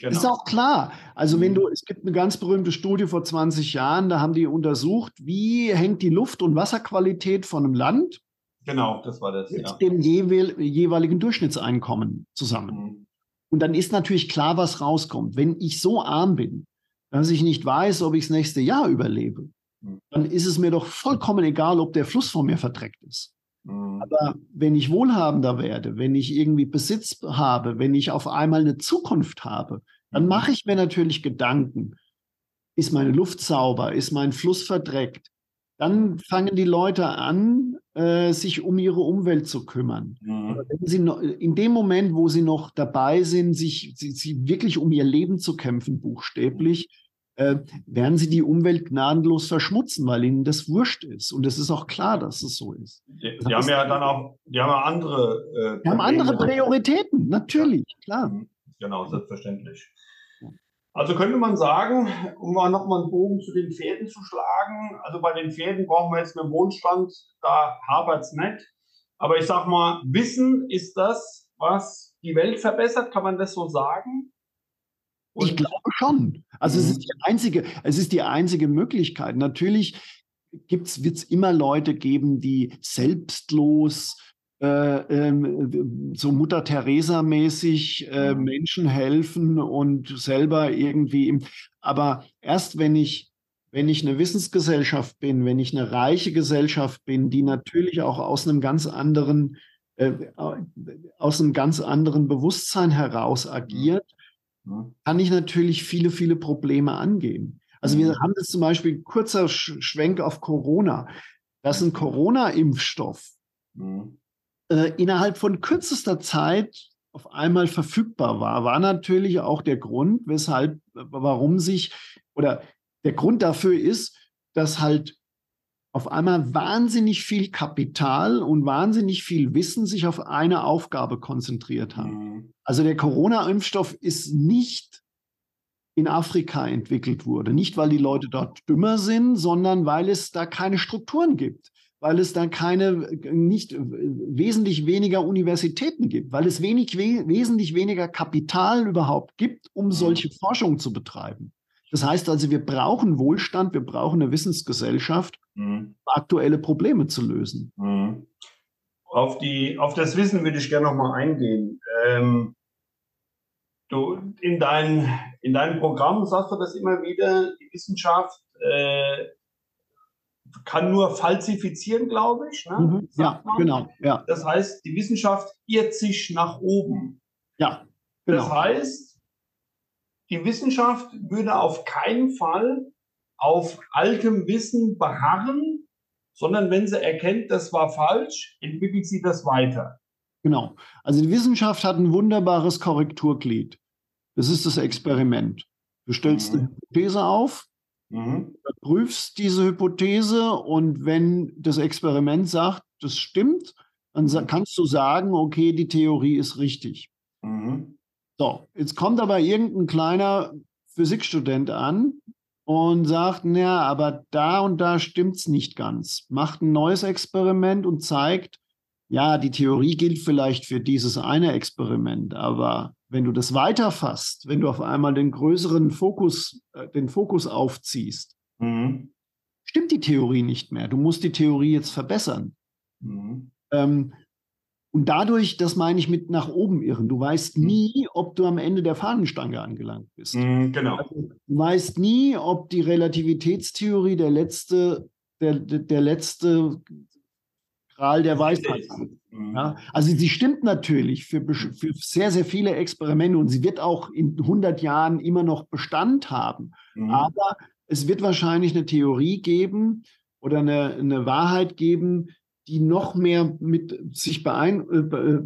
Genau. Ist auch klar. Also wenn mhm. du, es gibt eine ganz berühmte Studie vor 20 Jahren, da haben die untersucht, wie hängt die Luft- und Wasserqualität von einem Land genau, das war das, mit ja. dem jeweiligen Durchschnittseinkommen zusammen. Mhm. Und dann ist natürlich klar, was rauskommt. Wenn ich so arm bin, dass ich nicht weiß, ob ich das nächste Jahr überlebe, mhm. dann ist es mir doch vollkommen egal, ob der Fluss vor mir verdreckt ist. Mhm. Aber wenn ich wohlhabender werde, wenn ich irgendwie Besitz habe, wenn ich auf einmal eine Zukunft habe, dann mhm. mache ich mir natürlich Gedanken. Ist meine Luft sauber? Ist mein Fluss verdreckt? Dann fangen die Leute an, äh, sich um ihre Umwelt zu kümmern. Mhm. Noch, in dem Moment, wo sie noch dabei sind, sich sie, sie wirklich um ihr Leben zu kämpfen, buchstäblich, äh, werden sie die Umwelt gnadenlos verschmutzen, weil ihnen das wurscht ist. Und es ist auch klar, dass es so ist. Die, die haben ja dann auch, die haben ja andere. Äh, die haben andere Prioritäten, natürlich, klar. Mhm. Genau, selbstverständlich. Also könnte man sagen, um mal nochmal einen Bogen zu den Pferden zu schlagen, also bei den Pferden brauchen wir jetzt einen Wohnstand, da hapert es nicht. Aber ich sag mal, Wissen ist das, was die Welt verbessert, kann man das so sagen? Und ich glaube schon. Also mhm. es ist die einzige, es ist die einzige Möglichkeit. Natürlich wird es immer Leute geben, die selbstlos äh, ähm, so Mutter Teresa mäßig äh, mhm. Menschen helfen und selber irgendwie. aber erst wenn ich wenn ich eine Wissensgesellschaft bin, wenn ich eine reiche Gesellschaft bin, die natürlich auch aus einem ganz anderen äh, aus einem ganz anderen Bewusstsein heraus agiert, kann ich natürlich viele, viele Probleme angehen. Also wir mhm. haben jetzt zum Beispiel kurzer Schwenk auf Corona. Dass ein Corona-Impfstoff mhm. äh, innerhalb von kürzester Zeit auf einmal verfügbar war, war natürlich auch der Grund, weshalb, warum sich, oder der Grund dafür ist, dass halt auf einmal wahnsinnig viel Kapital und wahnsinnig viel Wissen sich auf eine Aufgabe konzentriert haben. Mhm. Also der Corona-Impfstoff ist nicht in Afrika entwickelt wurde. Nicht, weil die Leute dort dümmer sind, sondern weil es da keine Strukturen gibt, weil es da keine, nicht wesentlich weniger Universitäten gibt, weil es wenig, wesentlich weniger Kapital überhaupt gibt, um mhm. solche Forschung zu betreiben. Das heißt also, wir brauchen Wohlstand, wir brauchen eine Wissensgesellschaft, mhm. um aktuelle Probleme zu lösen. Mhm. Auf, die, auf das Wissen würde ich gerne nochmal eingehen. Ähm, du, in, dein, in deinem Programm sagst du das immer wieder, die Wissenschaft äh, kann nur falsifizieren, glaube ich. Ne? Mhm. Ja, genau. Ja. Das heißt, die Wissenschaft irrt sich nach oben. Ja, genau. Das heißt, die Wissenschaft würde auf keinen Fall auf altem Wissen beharren, sondern wenn sie erkennt, das war falsch, entwickelt sie das weiter. Genau. Also die Wissenschaft hat ein wunderbares Korrekturglied. Das ist das Experiment. Du stellst mhm. eine Hypothese auf, mhm. prüfst diese Hypothese und wenn das Experiment sagt, das stimmt, dann mhm. kannst du sagen, okay, die Theorie ist richtig. Mhm. So, jetzt kommt aber irgendein kleiner Physikstudent an und sagt, naja, aber da und da stimmt es nicht ganz. Macht ein neues Experiment und zeigt, ja, die Theorie gilt vielleicht für dieses eine Experiment, aber wenn du das weiterfasst, wenn du auf einmal den größeren Fokus, äh, den Fokus aufziehst, mhm. stimmt die Theorie nicht mehr. Du musst die Theorie jetzt verbessern. Mhm. Ähm, und dadurch, das meine ich mit nach oben irren. Du weißt mhm. nie, ob du am Ende der Fahnenstange angelangt bist. Mhm, genau. Also, du weißt nie, ob die Relativitätstheorie der letzte, der, der letzte Gral der Weisheit ist. Mhm. Ja, also sie stimmt natürlich für, für, sehr, sehr viele Experimente und sie wird auch in 100 Jahren immer noch Bestand haben. Mhm. Aber es wird wahrscheinlich eine Theorie geben oder eine, eine Wahrheit geben, die noch mehr mit sich beein äh, äh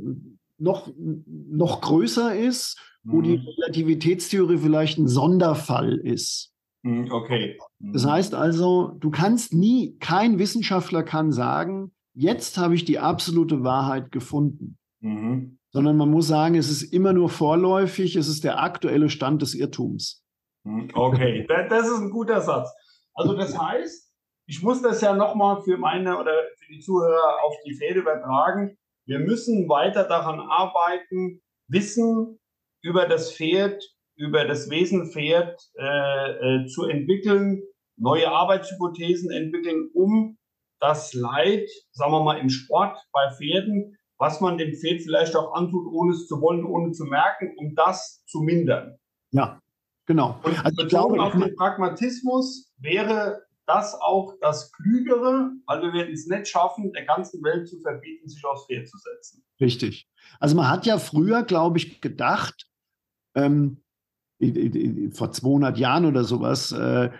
noch, noch größer ist, mhm. wo die mhm. Relativitätstheorie vielleicht ein Sonderfall ist. Mhm, okay. Das heißt also, du kannst nie, kein Wissenschaftler kann sagen, jetzt habe ich die absolute Wahrheit gefunden. Mhm. Sondern man muss sagen, es ist immer nur vorläufig, es ist der aktuelle Stand des Irrtums. Mhm. Okay, das ist ein guter Satz. Also das heißt, ich muss das ja nochmal für meine oder für die Zuhörer auf die Fäde übertragen. Wir müssen weiter daran arbeiten, Wissen über das Pferd, über das Wesen Pferd äh, äh, zu entwickeln, neue Arbeitshypothesen entwickeln, um das Leid, sagen wir mal, im Sport bei Pferden, was man dem Pferd vielleicht auch antut, ohne es zu wollen, ohne zu merken, um das zu mindern. Ja, genau. Und also ich glaube, auf den Pragmatismus wäre das auch das Klügere, weil wir werden es nicht schaffen, der ganzen Welt zu verbieten, sich aufs Pferd zu setzen. Richtig. Also man hat ja früher, glaube ich, gedacht, ähm, vor 200 Jahren oder sowas, äh,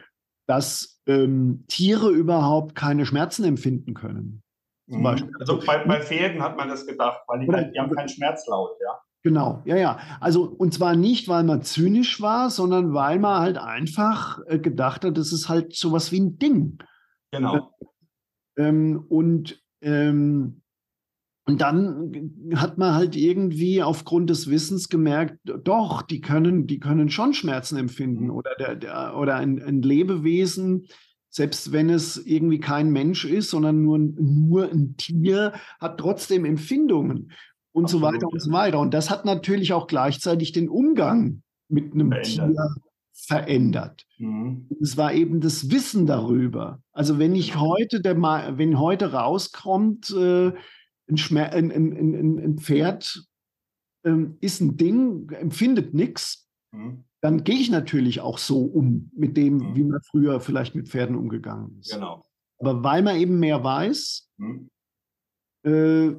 dass ähm, Tiere überhaupt keine Schmerzen empfinden können. Zum mhm. Beispiel. Also bei, bei, Pferden hat man das gedacht, weil die, oder, die haben keinen Schmerzlaut, ja. Genau, ja, ja. Also, und zwar nicht, weil man zynisch war, sondern weil man halt einfach äh, gedacht hat, das ist halt sowas wie ein Ding. Genau. Ähm, und ähm, und dann hat man halt irgendwie aufgrund des Wissens gemerkt, doch, die können, die können schon Schmerzen empfinden oder, der, der, oder ein, ein Lebewesen, selbst wenn es irgendwie kein Mensch ist, sondern nur, nur ein Tier, hat trotzdem Empfindungen und Absolut, so weiter und so weiter. Und das hat natürlich auch gleichzeitig den Umgang mit einem verändert. Tier verändert. Mhm. Es war eben das Wissen darüber. Also wenn ich heute, der, wenn heute rauskommt, äh, ein, Schmer ein, ein, ein Pferd ähm, ist ein Ding, empfindet nichts, mhm. dann gehe ich natürlich auch so um mit dem, mhm. wie man früher vielleicht mit Pferden umgegangen ist. Genau. Aber weil man eben mehr weiß, mhm. äh,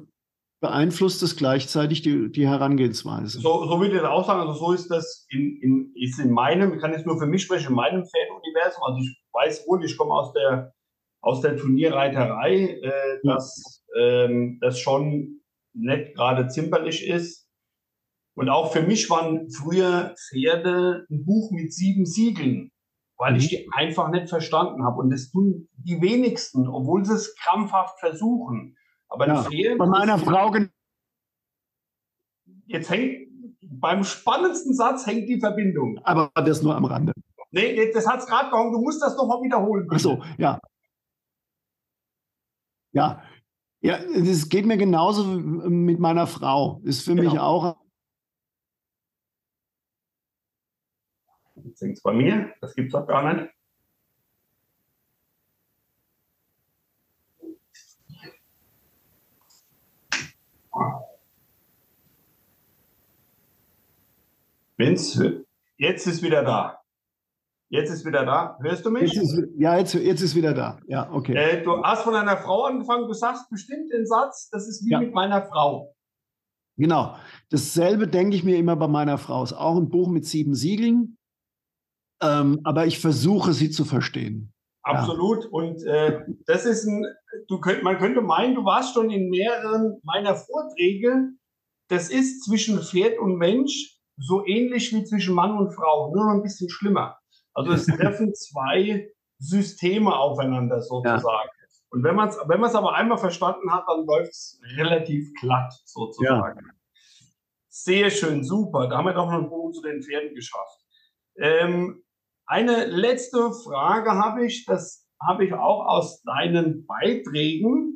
beeinflusst es gleichzeitig die, die Herangehensweise. So, so würde ich das auch sagen. Also so ist das in, in, ist in meinem, ich kann jetzt nur für mich sprechen, in meinem Pferduniversum. Also ich weiß wohl, ich komme aus der, aus der Turnierreiterei, äh, dass ähm, das schon nicht gerade zimperlich ist. Und auch für mich waren früher Pferde ein Buch mit sieben Siegeln, weil mhm. ich die einfach nicht verstanden habe. Und das tun die wenigsten, obwohl sie es krampfhaft versuchen. Aber ja, Pferd bei meiner Frau jetzt hängt beim spannendsten Satz hängt die Verbindung. Aber das nur am Rande. Nee, das hat es gerade gehauen. Du musst das nochmal wiederholen. Ach so, ja. Ja, ja, es geht mir genauso mit meiner Frau. Ist für genau. mich auch. Jetzt hängt es bei mir. Das gibt es doch gar nicht. Vince, jetzt ist wieder da. Jetzt ist wieder da. Hörst du mich? Jetzt ist, ja, jetzt, jetzt ist wieder da. Ja, okay. Äh, du hast von einer Frau angefangen, du sagst bestimmt den Satz, das ist wie ja. mit meiner Frau. Genau. Dasselbe denke ich mir immer bei meiner Frau. Ist auch ein Buch mit sieben Siegeln. Ähm, aber ich versuche sie zu verstehen. Absolut. Ja. Und äh, das ist ein, du könnt, man könnte meinen, du warst schon in mehreren meiner Vorträge. Das ist zwischen Pferd und Mensch so ähnlich wie zwischen Mann und Frau, nur noch ein bisschen schlimmer. Also es treffen zwei Systeme aufeinander sozusagen. Ja. Und wenn man es wenn aber einmal verstanden hat, dann läuft es relativ glatt sozusagen. Ja. Sehr schön, super. Da haben wir doch noch einen Bogen zu den Pferden geschafft. Ähm, eine letzte Frage habe ich, das habe ich auch aus deinen Beiträgen.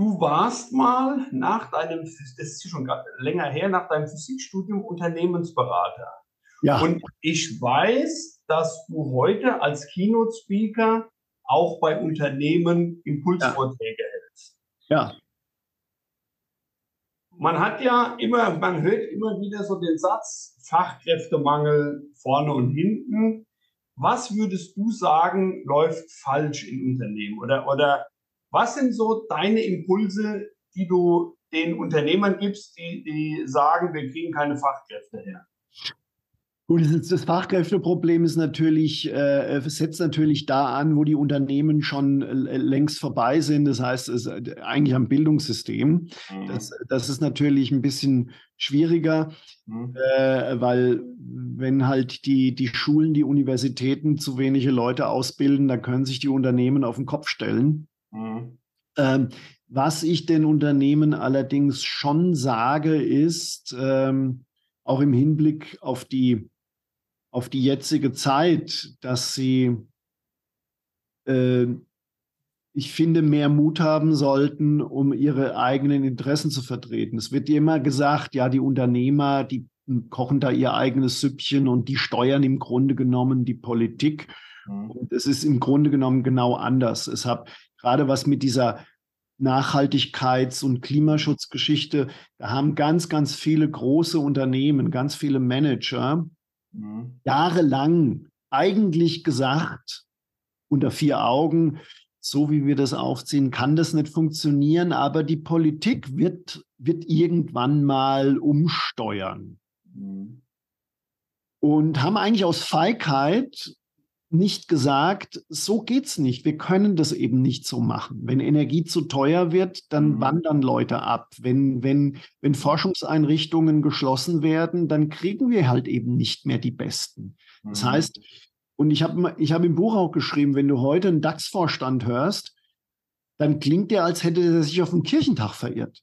Du warst mal nach deinem, das ist schon länger her, nach deinem Physikstudium Unternehmensberater. Ja. Und ich weiß, dass du heute als Keynote-Speaker auch bei Unternehmen Impulsvorträge ja. hältst. Ja man hat ja immer, man hört immer wieder so den Satz, Fachkräftemangel vorne und hinten. Was würdest du sagen, läuft falsch in Unternehmen? Oder, oder was sind so deine Impulse, die du den Unternehmern gibst, die, die sagen, wir kriegen keine Fachkräfte her? Gut, das Fachkräfteproblem ist natürlich, äh, setzt natürlich da an, wo die Unternehmen schon äh, längst vorbei sind. Das heißt, es ist äh, eigentlich am Bildungssystem. Mhm. Das, das, ist natürlich ein bisschen schwieriger, mhm. äh, weil wenn halt die, die Schulen, die Universitäten zu wenige Leute ausbilden, dann können sich die Unternehmen auf den Kopf stellen. Mhm. Ähm, was ich den Unternehmen allerdings schon sage, ist, ähm, auch im Hinblick auf die auf die jetzige Zeit, dass sie, äh, ich finde, mehr Mut haben sollten, um ihre eigenen Interessen zu vertreten. Es wird immer gesagt, ja, die Unternehmer, die kochen da ihr eigenes Süppchen und die steuern im Grunde genommen die Politik. Mhm. Und es ist im Grunde genommen genau anders. Es hat gerade was mit dieser Nachhaltigkeits- und Klimaschutzgeschichte, da haben ganz, ganz viele große Unternehmen, ganz viele Manager mhm. jahrelang eigentlich gesagt, unter vier Augen, so wie wir das aufziehen, kann das nicht funktionieren, aber die Politik wird, wird irgendwann mal umsteuern. Mhm. Und haben eigentlich aus Feigheit nicht gesagt, so geht's nicht. Wir können das eben nicht so machen. Wenn Energie zu teuer wird, dann mhm. wandern Leute ab. Wenn, wenn, wenn Forschungseinrichtungen geschlossen werden, dann kriegen wir halt eben nicht mehr die Besten. Das mhm. heißt, und ich habe ich hab im Buch auch geschrieben, wenn du heute einen DAX-Vorstand hörst, dann klingt der, als hätte er sich auf den Kirchentag verirrt.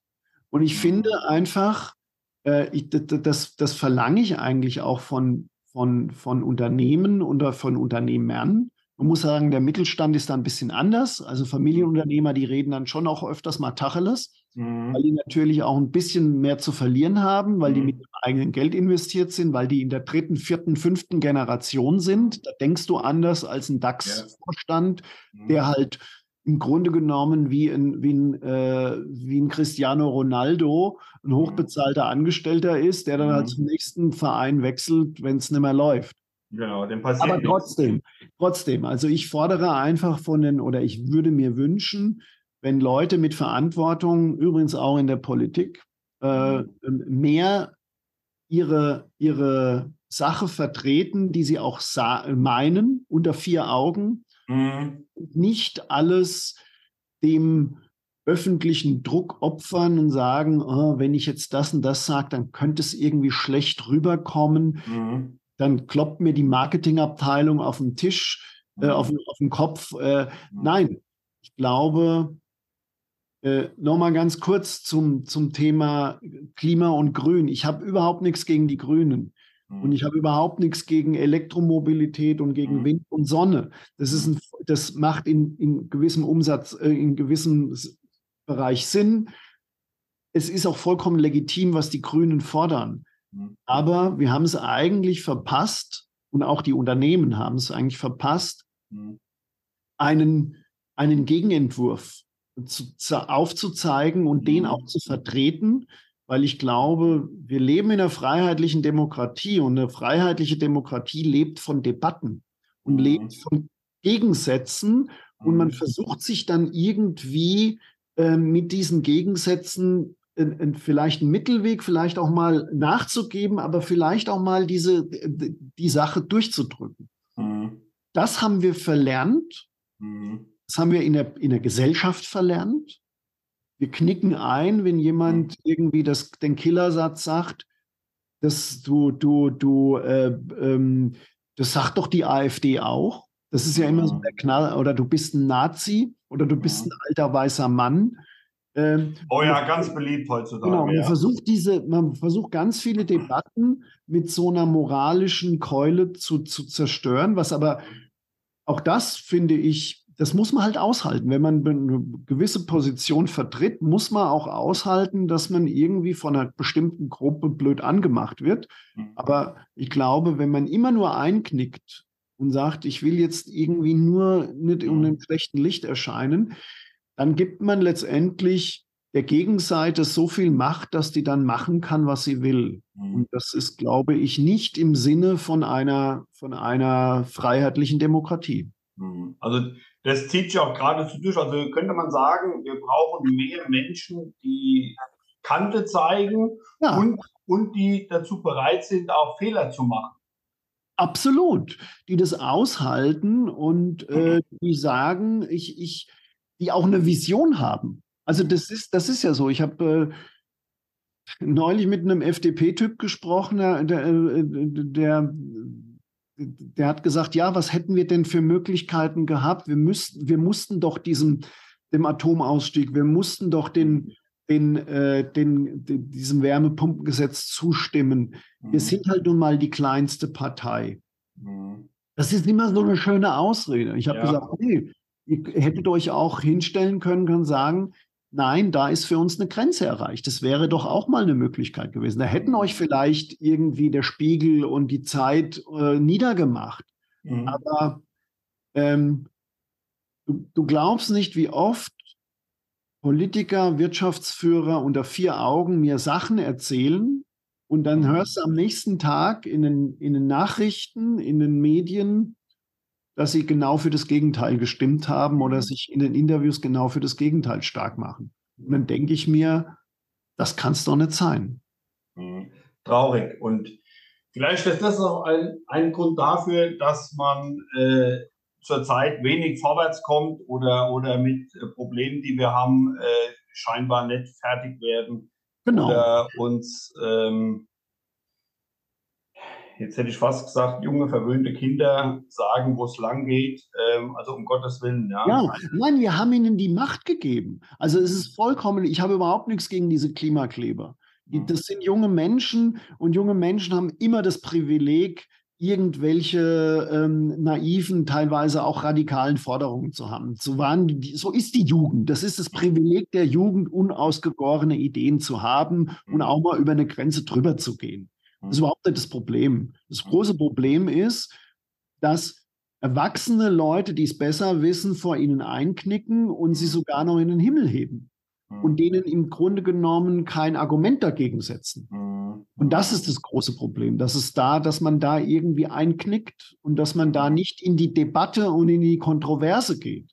Und ich mhm. finde einfach, äh, ich, das, das verlange ich eigentlich auch von, von, von Unternehmen oder von Unternehmern. Man muss sagen, der Mittelstand ist da ein bisschen anders. Also Familienunternehmer, die reden dann schon auch öfters mal Tacheles, mhm. weil die natürlich auch ein bisschen mehr zu verlieren haben, weil mhm. die mit ihrem eigenen Geld investiert sind, weil die in der dritten, vierten, fünften Generation sind. Da denkst du anders als ein DAX-Vorstand, ja. mhm. der halt im Grunde genommen wie ein, wie ein, äh, wie ein Cristiano Ronaldo ein mhm. hochbezahlter Angestellter ist, der dann halt mhm. halt zum nächsten Verein wechselt, wenn es nicht mehr läuft. Genau, dem passiert Aber trotzdem, nichts. trotzdem, also ich fordere einfach von den, oder ich würde mir wünschen, wenn Leute mit Verantwortung, übrigens auch in der Politik, äh, mhm. mehr ihre, ihre Sache vertreten, die sie auch meinen, unter vier Augen, mhm. nicht alles dem öffentlichen Druck opfern und sagen, oh, wenn ich jetzt das und das sage, dann könnte es irgendwie schlecht rüberkommen. Mhm. Dann kloppt mir die Marketingabteilung auf den Tisch, äh, mhm. auf, auf, den Kopf. Äh, mhm. Nein, ich glaube, äh, Nochmal ganz kurz zum, zum Thema Klima und Grün. Ich habe überhaupt nichts gegen die Grünen. Und ich mhm. habe überhaupt nichts gegen Elektromobilität und gegen mhm. Wind und Sonne. Das, ist ein, das macht in, in gewissem Umsatz, äh, in gewissem Bereich Sinn. Es ist auch vollkommen legitim, was die Grünen fordern. Mhm. Aber wir haben es eigentlich verpasst, und auch die Unternehmen haben es eigentlich verpasst, einen, einen Gegenentwurf zu, zu, aufzuzeigen und den auch zu vertreten weil ich glaube, wir leben in einer freiheitlichen Demokratie und eine freiheitliche Demokratie lebt von Debatten und mhm. lebt von Gegensätzen und man mhm. versucht sich dann irgendwie äh, mit diesen Gegensätzen vielleicht einen Mittelweg, vielleicht auch mal nachzugeben, aber vielleicht auch mal diese, die Sache durchzudrücken. Mhm. Das haben wir verlernt. Mhm. Das haben wir in der, in der Gesellschaft verlernt. Wir knicken ein, wenn jemand mhm. irgendwie das, den Killersatz sagt, dass du, du, du, äh, ähm, das sagt doch die AfD auch. Das ist ja immer so mhm. der Knall, oder du bist ein Nazi oder du bist mhm. ein alter weißer Mann. Ähm, oh ja, ganz beliebt heutzutage. Genau, man ja. versucht diese, man versucht ganz viele Debatten mit so einer moralischen Keule zu, zu zerstören, was aber auch das finde ich, das muss man halt aushalten. Wenn man eine gewisse Position vertritt, muss man auch aushalten, dass man irgendwie von einer bestimmten Gruppe blöd angemacht wird. Mhm. Aber ich glaube, wenn man immer nur einknickt und sagt, ich will jetzt irgendwie nur nicht in einem schlechten Licht erscheinen, dann gibt man letztendlich der Gegenseite so viel Macht, dass die dann machen kann, was sie will. Mhm. Und das ist, glaube ich, nicht im Sinne von einer, von einer freiheitlichen Demokratie. Mhm. Also das zieht sich auch geradezu durch. Also könnte man sagen, wir brauchen mehr Menschen, die Kante zeigen ja. und, und die dazu bereit sind, auch Fehler zu machen. Absolut, die das aushalten und äh, mhm. die sagen, ich, ich, die auch eine Vision haben. Also das ist, das ist ja so. Ich habe äh, neulich mit einem FDP-Typ gesprochen, der, der, der, der, hat gesagt, ja, was hätten wir denn für Möglichkeiten gehabt? Wir, müssten, wir mussten doch diesem, dem Atomausstieg, wir mussten doch den, den, äh, den, den, diesem Wärmepumpengesetz zustimmen. Mhm. Wir sind halt nun mal die kleinste Partei. Mhm. Das ist immer so eine schöne Ausrede. Ich habe ja. gesagt, nee, Ihr hättet euch auch hinstellen können, können sagen, nein, da ist für uns eine Grenze erreicht. Das wäre doch auch mal eine Möglichkeit gewesen. Da hätten euch vielleicht irgendwie der Spiegel und die Zeit äh, niedergemacht. Mhm. Aber ähm, du, du glaubst nicht, wie oft Politiker, Wirtschaftsführer unter vier Augen mir Sachen erzählen und dann mhm. hörst du am nächsten Tag in den, in den Nachrichten, in den Medien, dass sie genau für das Gegenteil gestimmt haben oder mhm. sich in den Interviews genau für das Gegenteil stark machen. Und dann denke ich mir, das kann es doch nicht sein. Mhm. Traurig. Und vielleicht ist das auch ein, ein Grund dafür, dass man äh, zurzeit wenig vorwärts kommt oder, oder mit äh, Problemen, die wir haben, äh, scheinbar nicht fertig werden. Genau. Oder uns ähm, jetzt hätte ich fast gesagt, junge, verwöhnte Kinder sagen, wo es lang geht. Ähm, also um Gottes Willen. Ja. ja, nein, wir haben ihnen die Macht gegeben. Also es ist vollkommen, ich habe überhaupt nichts gegen diese Klimakleber. Die, das sind junge Menschen und junge Menschen haben immer das Privileg, irgendwelche ähm, naiven, teilweise auch radikalen Forderungen zu haben. So, waren, so ist die Jugend. Das ist das Privileg der Jugend, unausgegorene Ideen zu haben und auch mal über eine Grenze drüber zu gehen. Das ist überhaupt nicht das Problem. Das große Problem ist, dass erwachsene Leute, die es besser wissen, vor ihnen einknicken und sie sogar noch in den Himmel heben und denen im Grunde genommen kein Argument dagegen setzen. Und das ist das große Problem, dass es da, dass man da irgendwie einknickt und dass man da nicht in die Debatte und in die Kontroverse geht.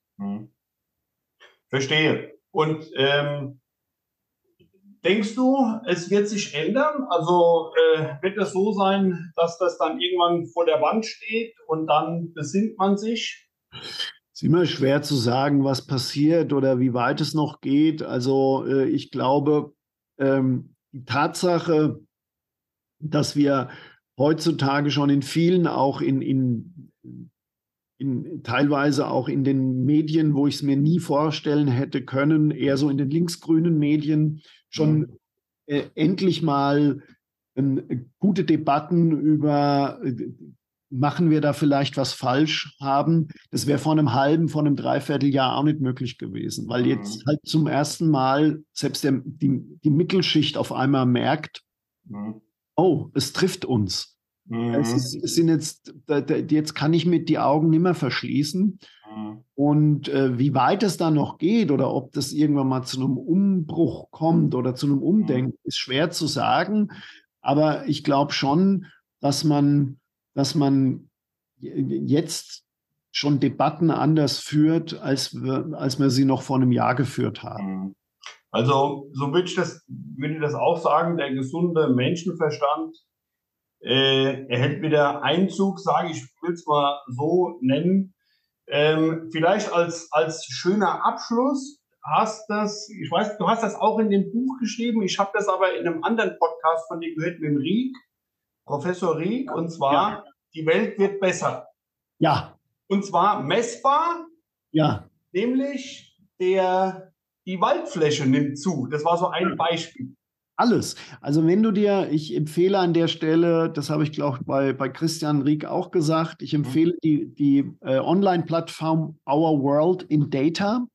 Verstehe. Und ähm, Denkst du, es wird sich ändern? Also äh, wird es so sein, dass das dann irgendwann vor der Wand steht und dann besinnt man sich? Es ist immer schwer zu sagen, was passiert oder wie weit es noch geht. Also äh, ich glaube, ähm, die Tatsache, dass wir heutzutage schon in vielen, auch in, in, in teilweise auch in den Medien, wo ich es mir nie vorstellen hätte können, eher so in den linksgrünen Medien, schon mhm. äh, endlich mal äh, gute Debatten über, äh, machen wir da vielleicht was falsch haben. Das wäre vor einem halben, vor einem Dreivierteljahr auch nicht möglich gewesen, weil jetzt mhm. halt zum ersten Mal selbst der, die, die Mittelschicht auf einmal merkt, mhm. oh, es trifft uns. Mhm. Es, ist, es, sind jetzt, jetzt kann ich mit die Augen nicht mehr verschließen. Mhm. Und äh, wie weit es da noch geht oder ob das irgendwann mal zu einem Umbruch kommt oder zu einem Umdenken, mhm. ist schwer zu sagen. Aber ich glaube schon, dass man, dass man jetzt schon Debatten anders führt, als, wir, als wir sie noch vor einem Jahr geführt haben. Mhm. Also so würde ich das, würde ich das auch sagen, der gesunde Menschenverstand äh, erhält wieder Einzug, sage ich, will es mal so nennen. Ähm, vielleicht als, als schöner Abschluss hast das, ich weiß, du hast das auch in dem Buch geschrieben, ich habe das aber in einem anderen Podcast von dir gehört, mit dem Rieck, Professor Rieck, und zwar, ja. die Welt wird besser. Ja. Und zwar messbar. Ja. Nämlich der, die Waldfläche nimmt zu. Das war so ein Beispiel. Alles. Also wenn du dir, ich empfehle an der Stelle, das habe ich glaube bei, bei Christian Rieck auch gesagt, ich empfehle mhm. die, die äh, Online-Plattform Our World in Data.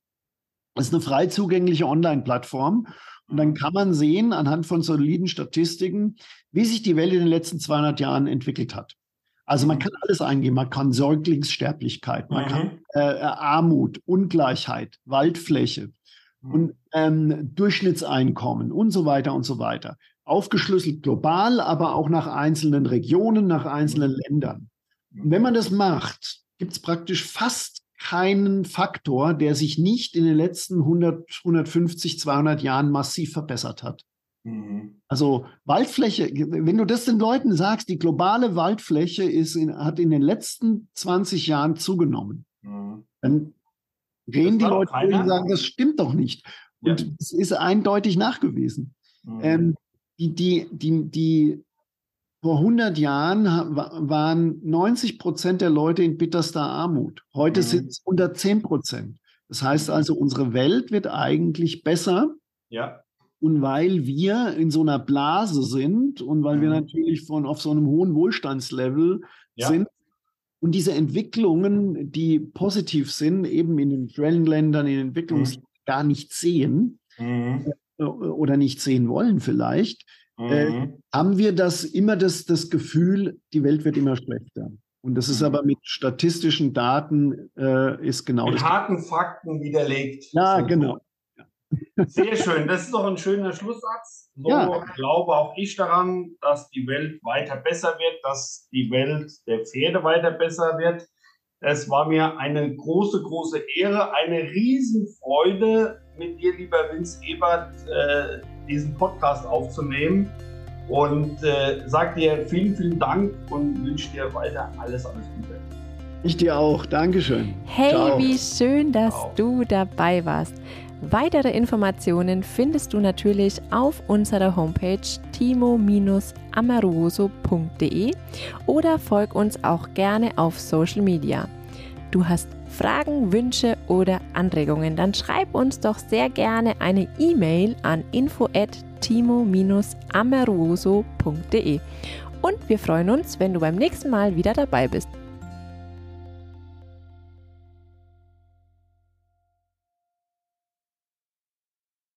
Das ist eine frei zugängliche Online-Plattform. Und dann kann man sehen, anhand von soliden Statistiken, wie sich die Welt in den letzten 200 Jahren entwickelt hat. Also man mhm. kann alles eingeben. Man kann Säuglingssterblichkeit, man mhm. kann äh, Armut, Ungleichheit, Waldfläche, Mhm. Und ähm, Durchschnittseinkommen und so weiter und so weiter. Aufgeschlüsselt global, aber auch nach einzelnen Regionen, nach einzelnen mhm. Ländern. Und wenn man das macht, gibt es praktisch fast keinen Faktor, der sich nicht in den letzten 100, 150, 200 Jahren massiv verbessert hat. Mhm. Also Waldfläche, wenn du das den Leuten sagst, die globale Waldfläche ist in, hat in den letzten 20 Jahren zugenommen, mhm. dann drehen die Leute und sagen, das stimmt doch nicht. Und ja. es ist eindeutig nachgewiesen. Mhm. Ähm, die, die, die, die, vor 100 Jahren waren 90 Prozent der Leute in bitterster Armut. Heute mhm. sind es 110 Prozent. Das heißt mhm. also, unsere Welt wird eigentlich besser. Ja. Und weil wir in so einer Blase sind und weil mhm. wir natürlich von auf so einem hohen Wohlstandslevel ja. sind, und diese Entwicklungen, die positiv sind, eben in den Schwellenländern, in den Entwicklungsländern mhm. gar nicht sehen mhm. Äh, oder nicht sehen wollen vielleicht, äh, mhm. äh, haben wir das immer das, das Gefühl, die Welt wird immer schlechter. Und das ist mhm. aber mit statistischen Daten äh, ist genau mit das. Mit harten Fakten widerlegt. Ja, genau. Sehr schön. Das ist doch ein schöner Schlusssatz. So ja. glaube auch ich daran, dass die Welt weiter besser wird, dass die Welt der Pferde weiter besser wird. Es war mir eine große, große Ehre, eine Riesenfreude, mit dir, lieber Vince Ebert, äh, diesen Podcast aufzunehmen. Und äh, sag dir vielen, vielen Dank und wünsche dir weiter alles, alles Gute. Ich dir auch. Dankeschön. Hey, Ciao. wie schön, dass Ciao. du dabei warst. Weitere Informationen findest du natürlich auf unserer Homepage timo-amoroso.de oder folg uns auch gerne auf Social Media. Du hast Fragen, Wünsche oder Anregungen, dann schreib uns doch sehr gerne eine E-Mail an info@timo-amoroso.de. Und wir freuen uns, wenn du beim nächsten Mal wieder dabei bist.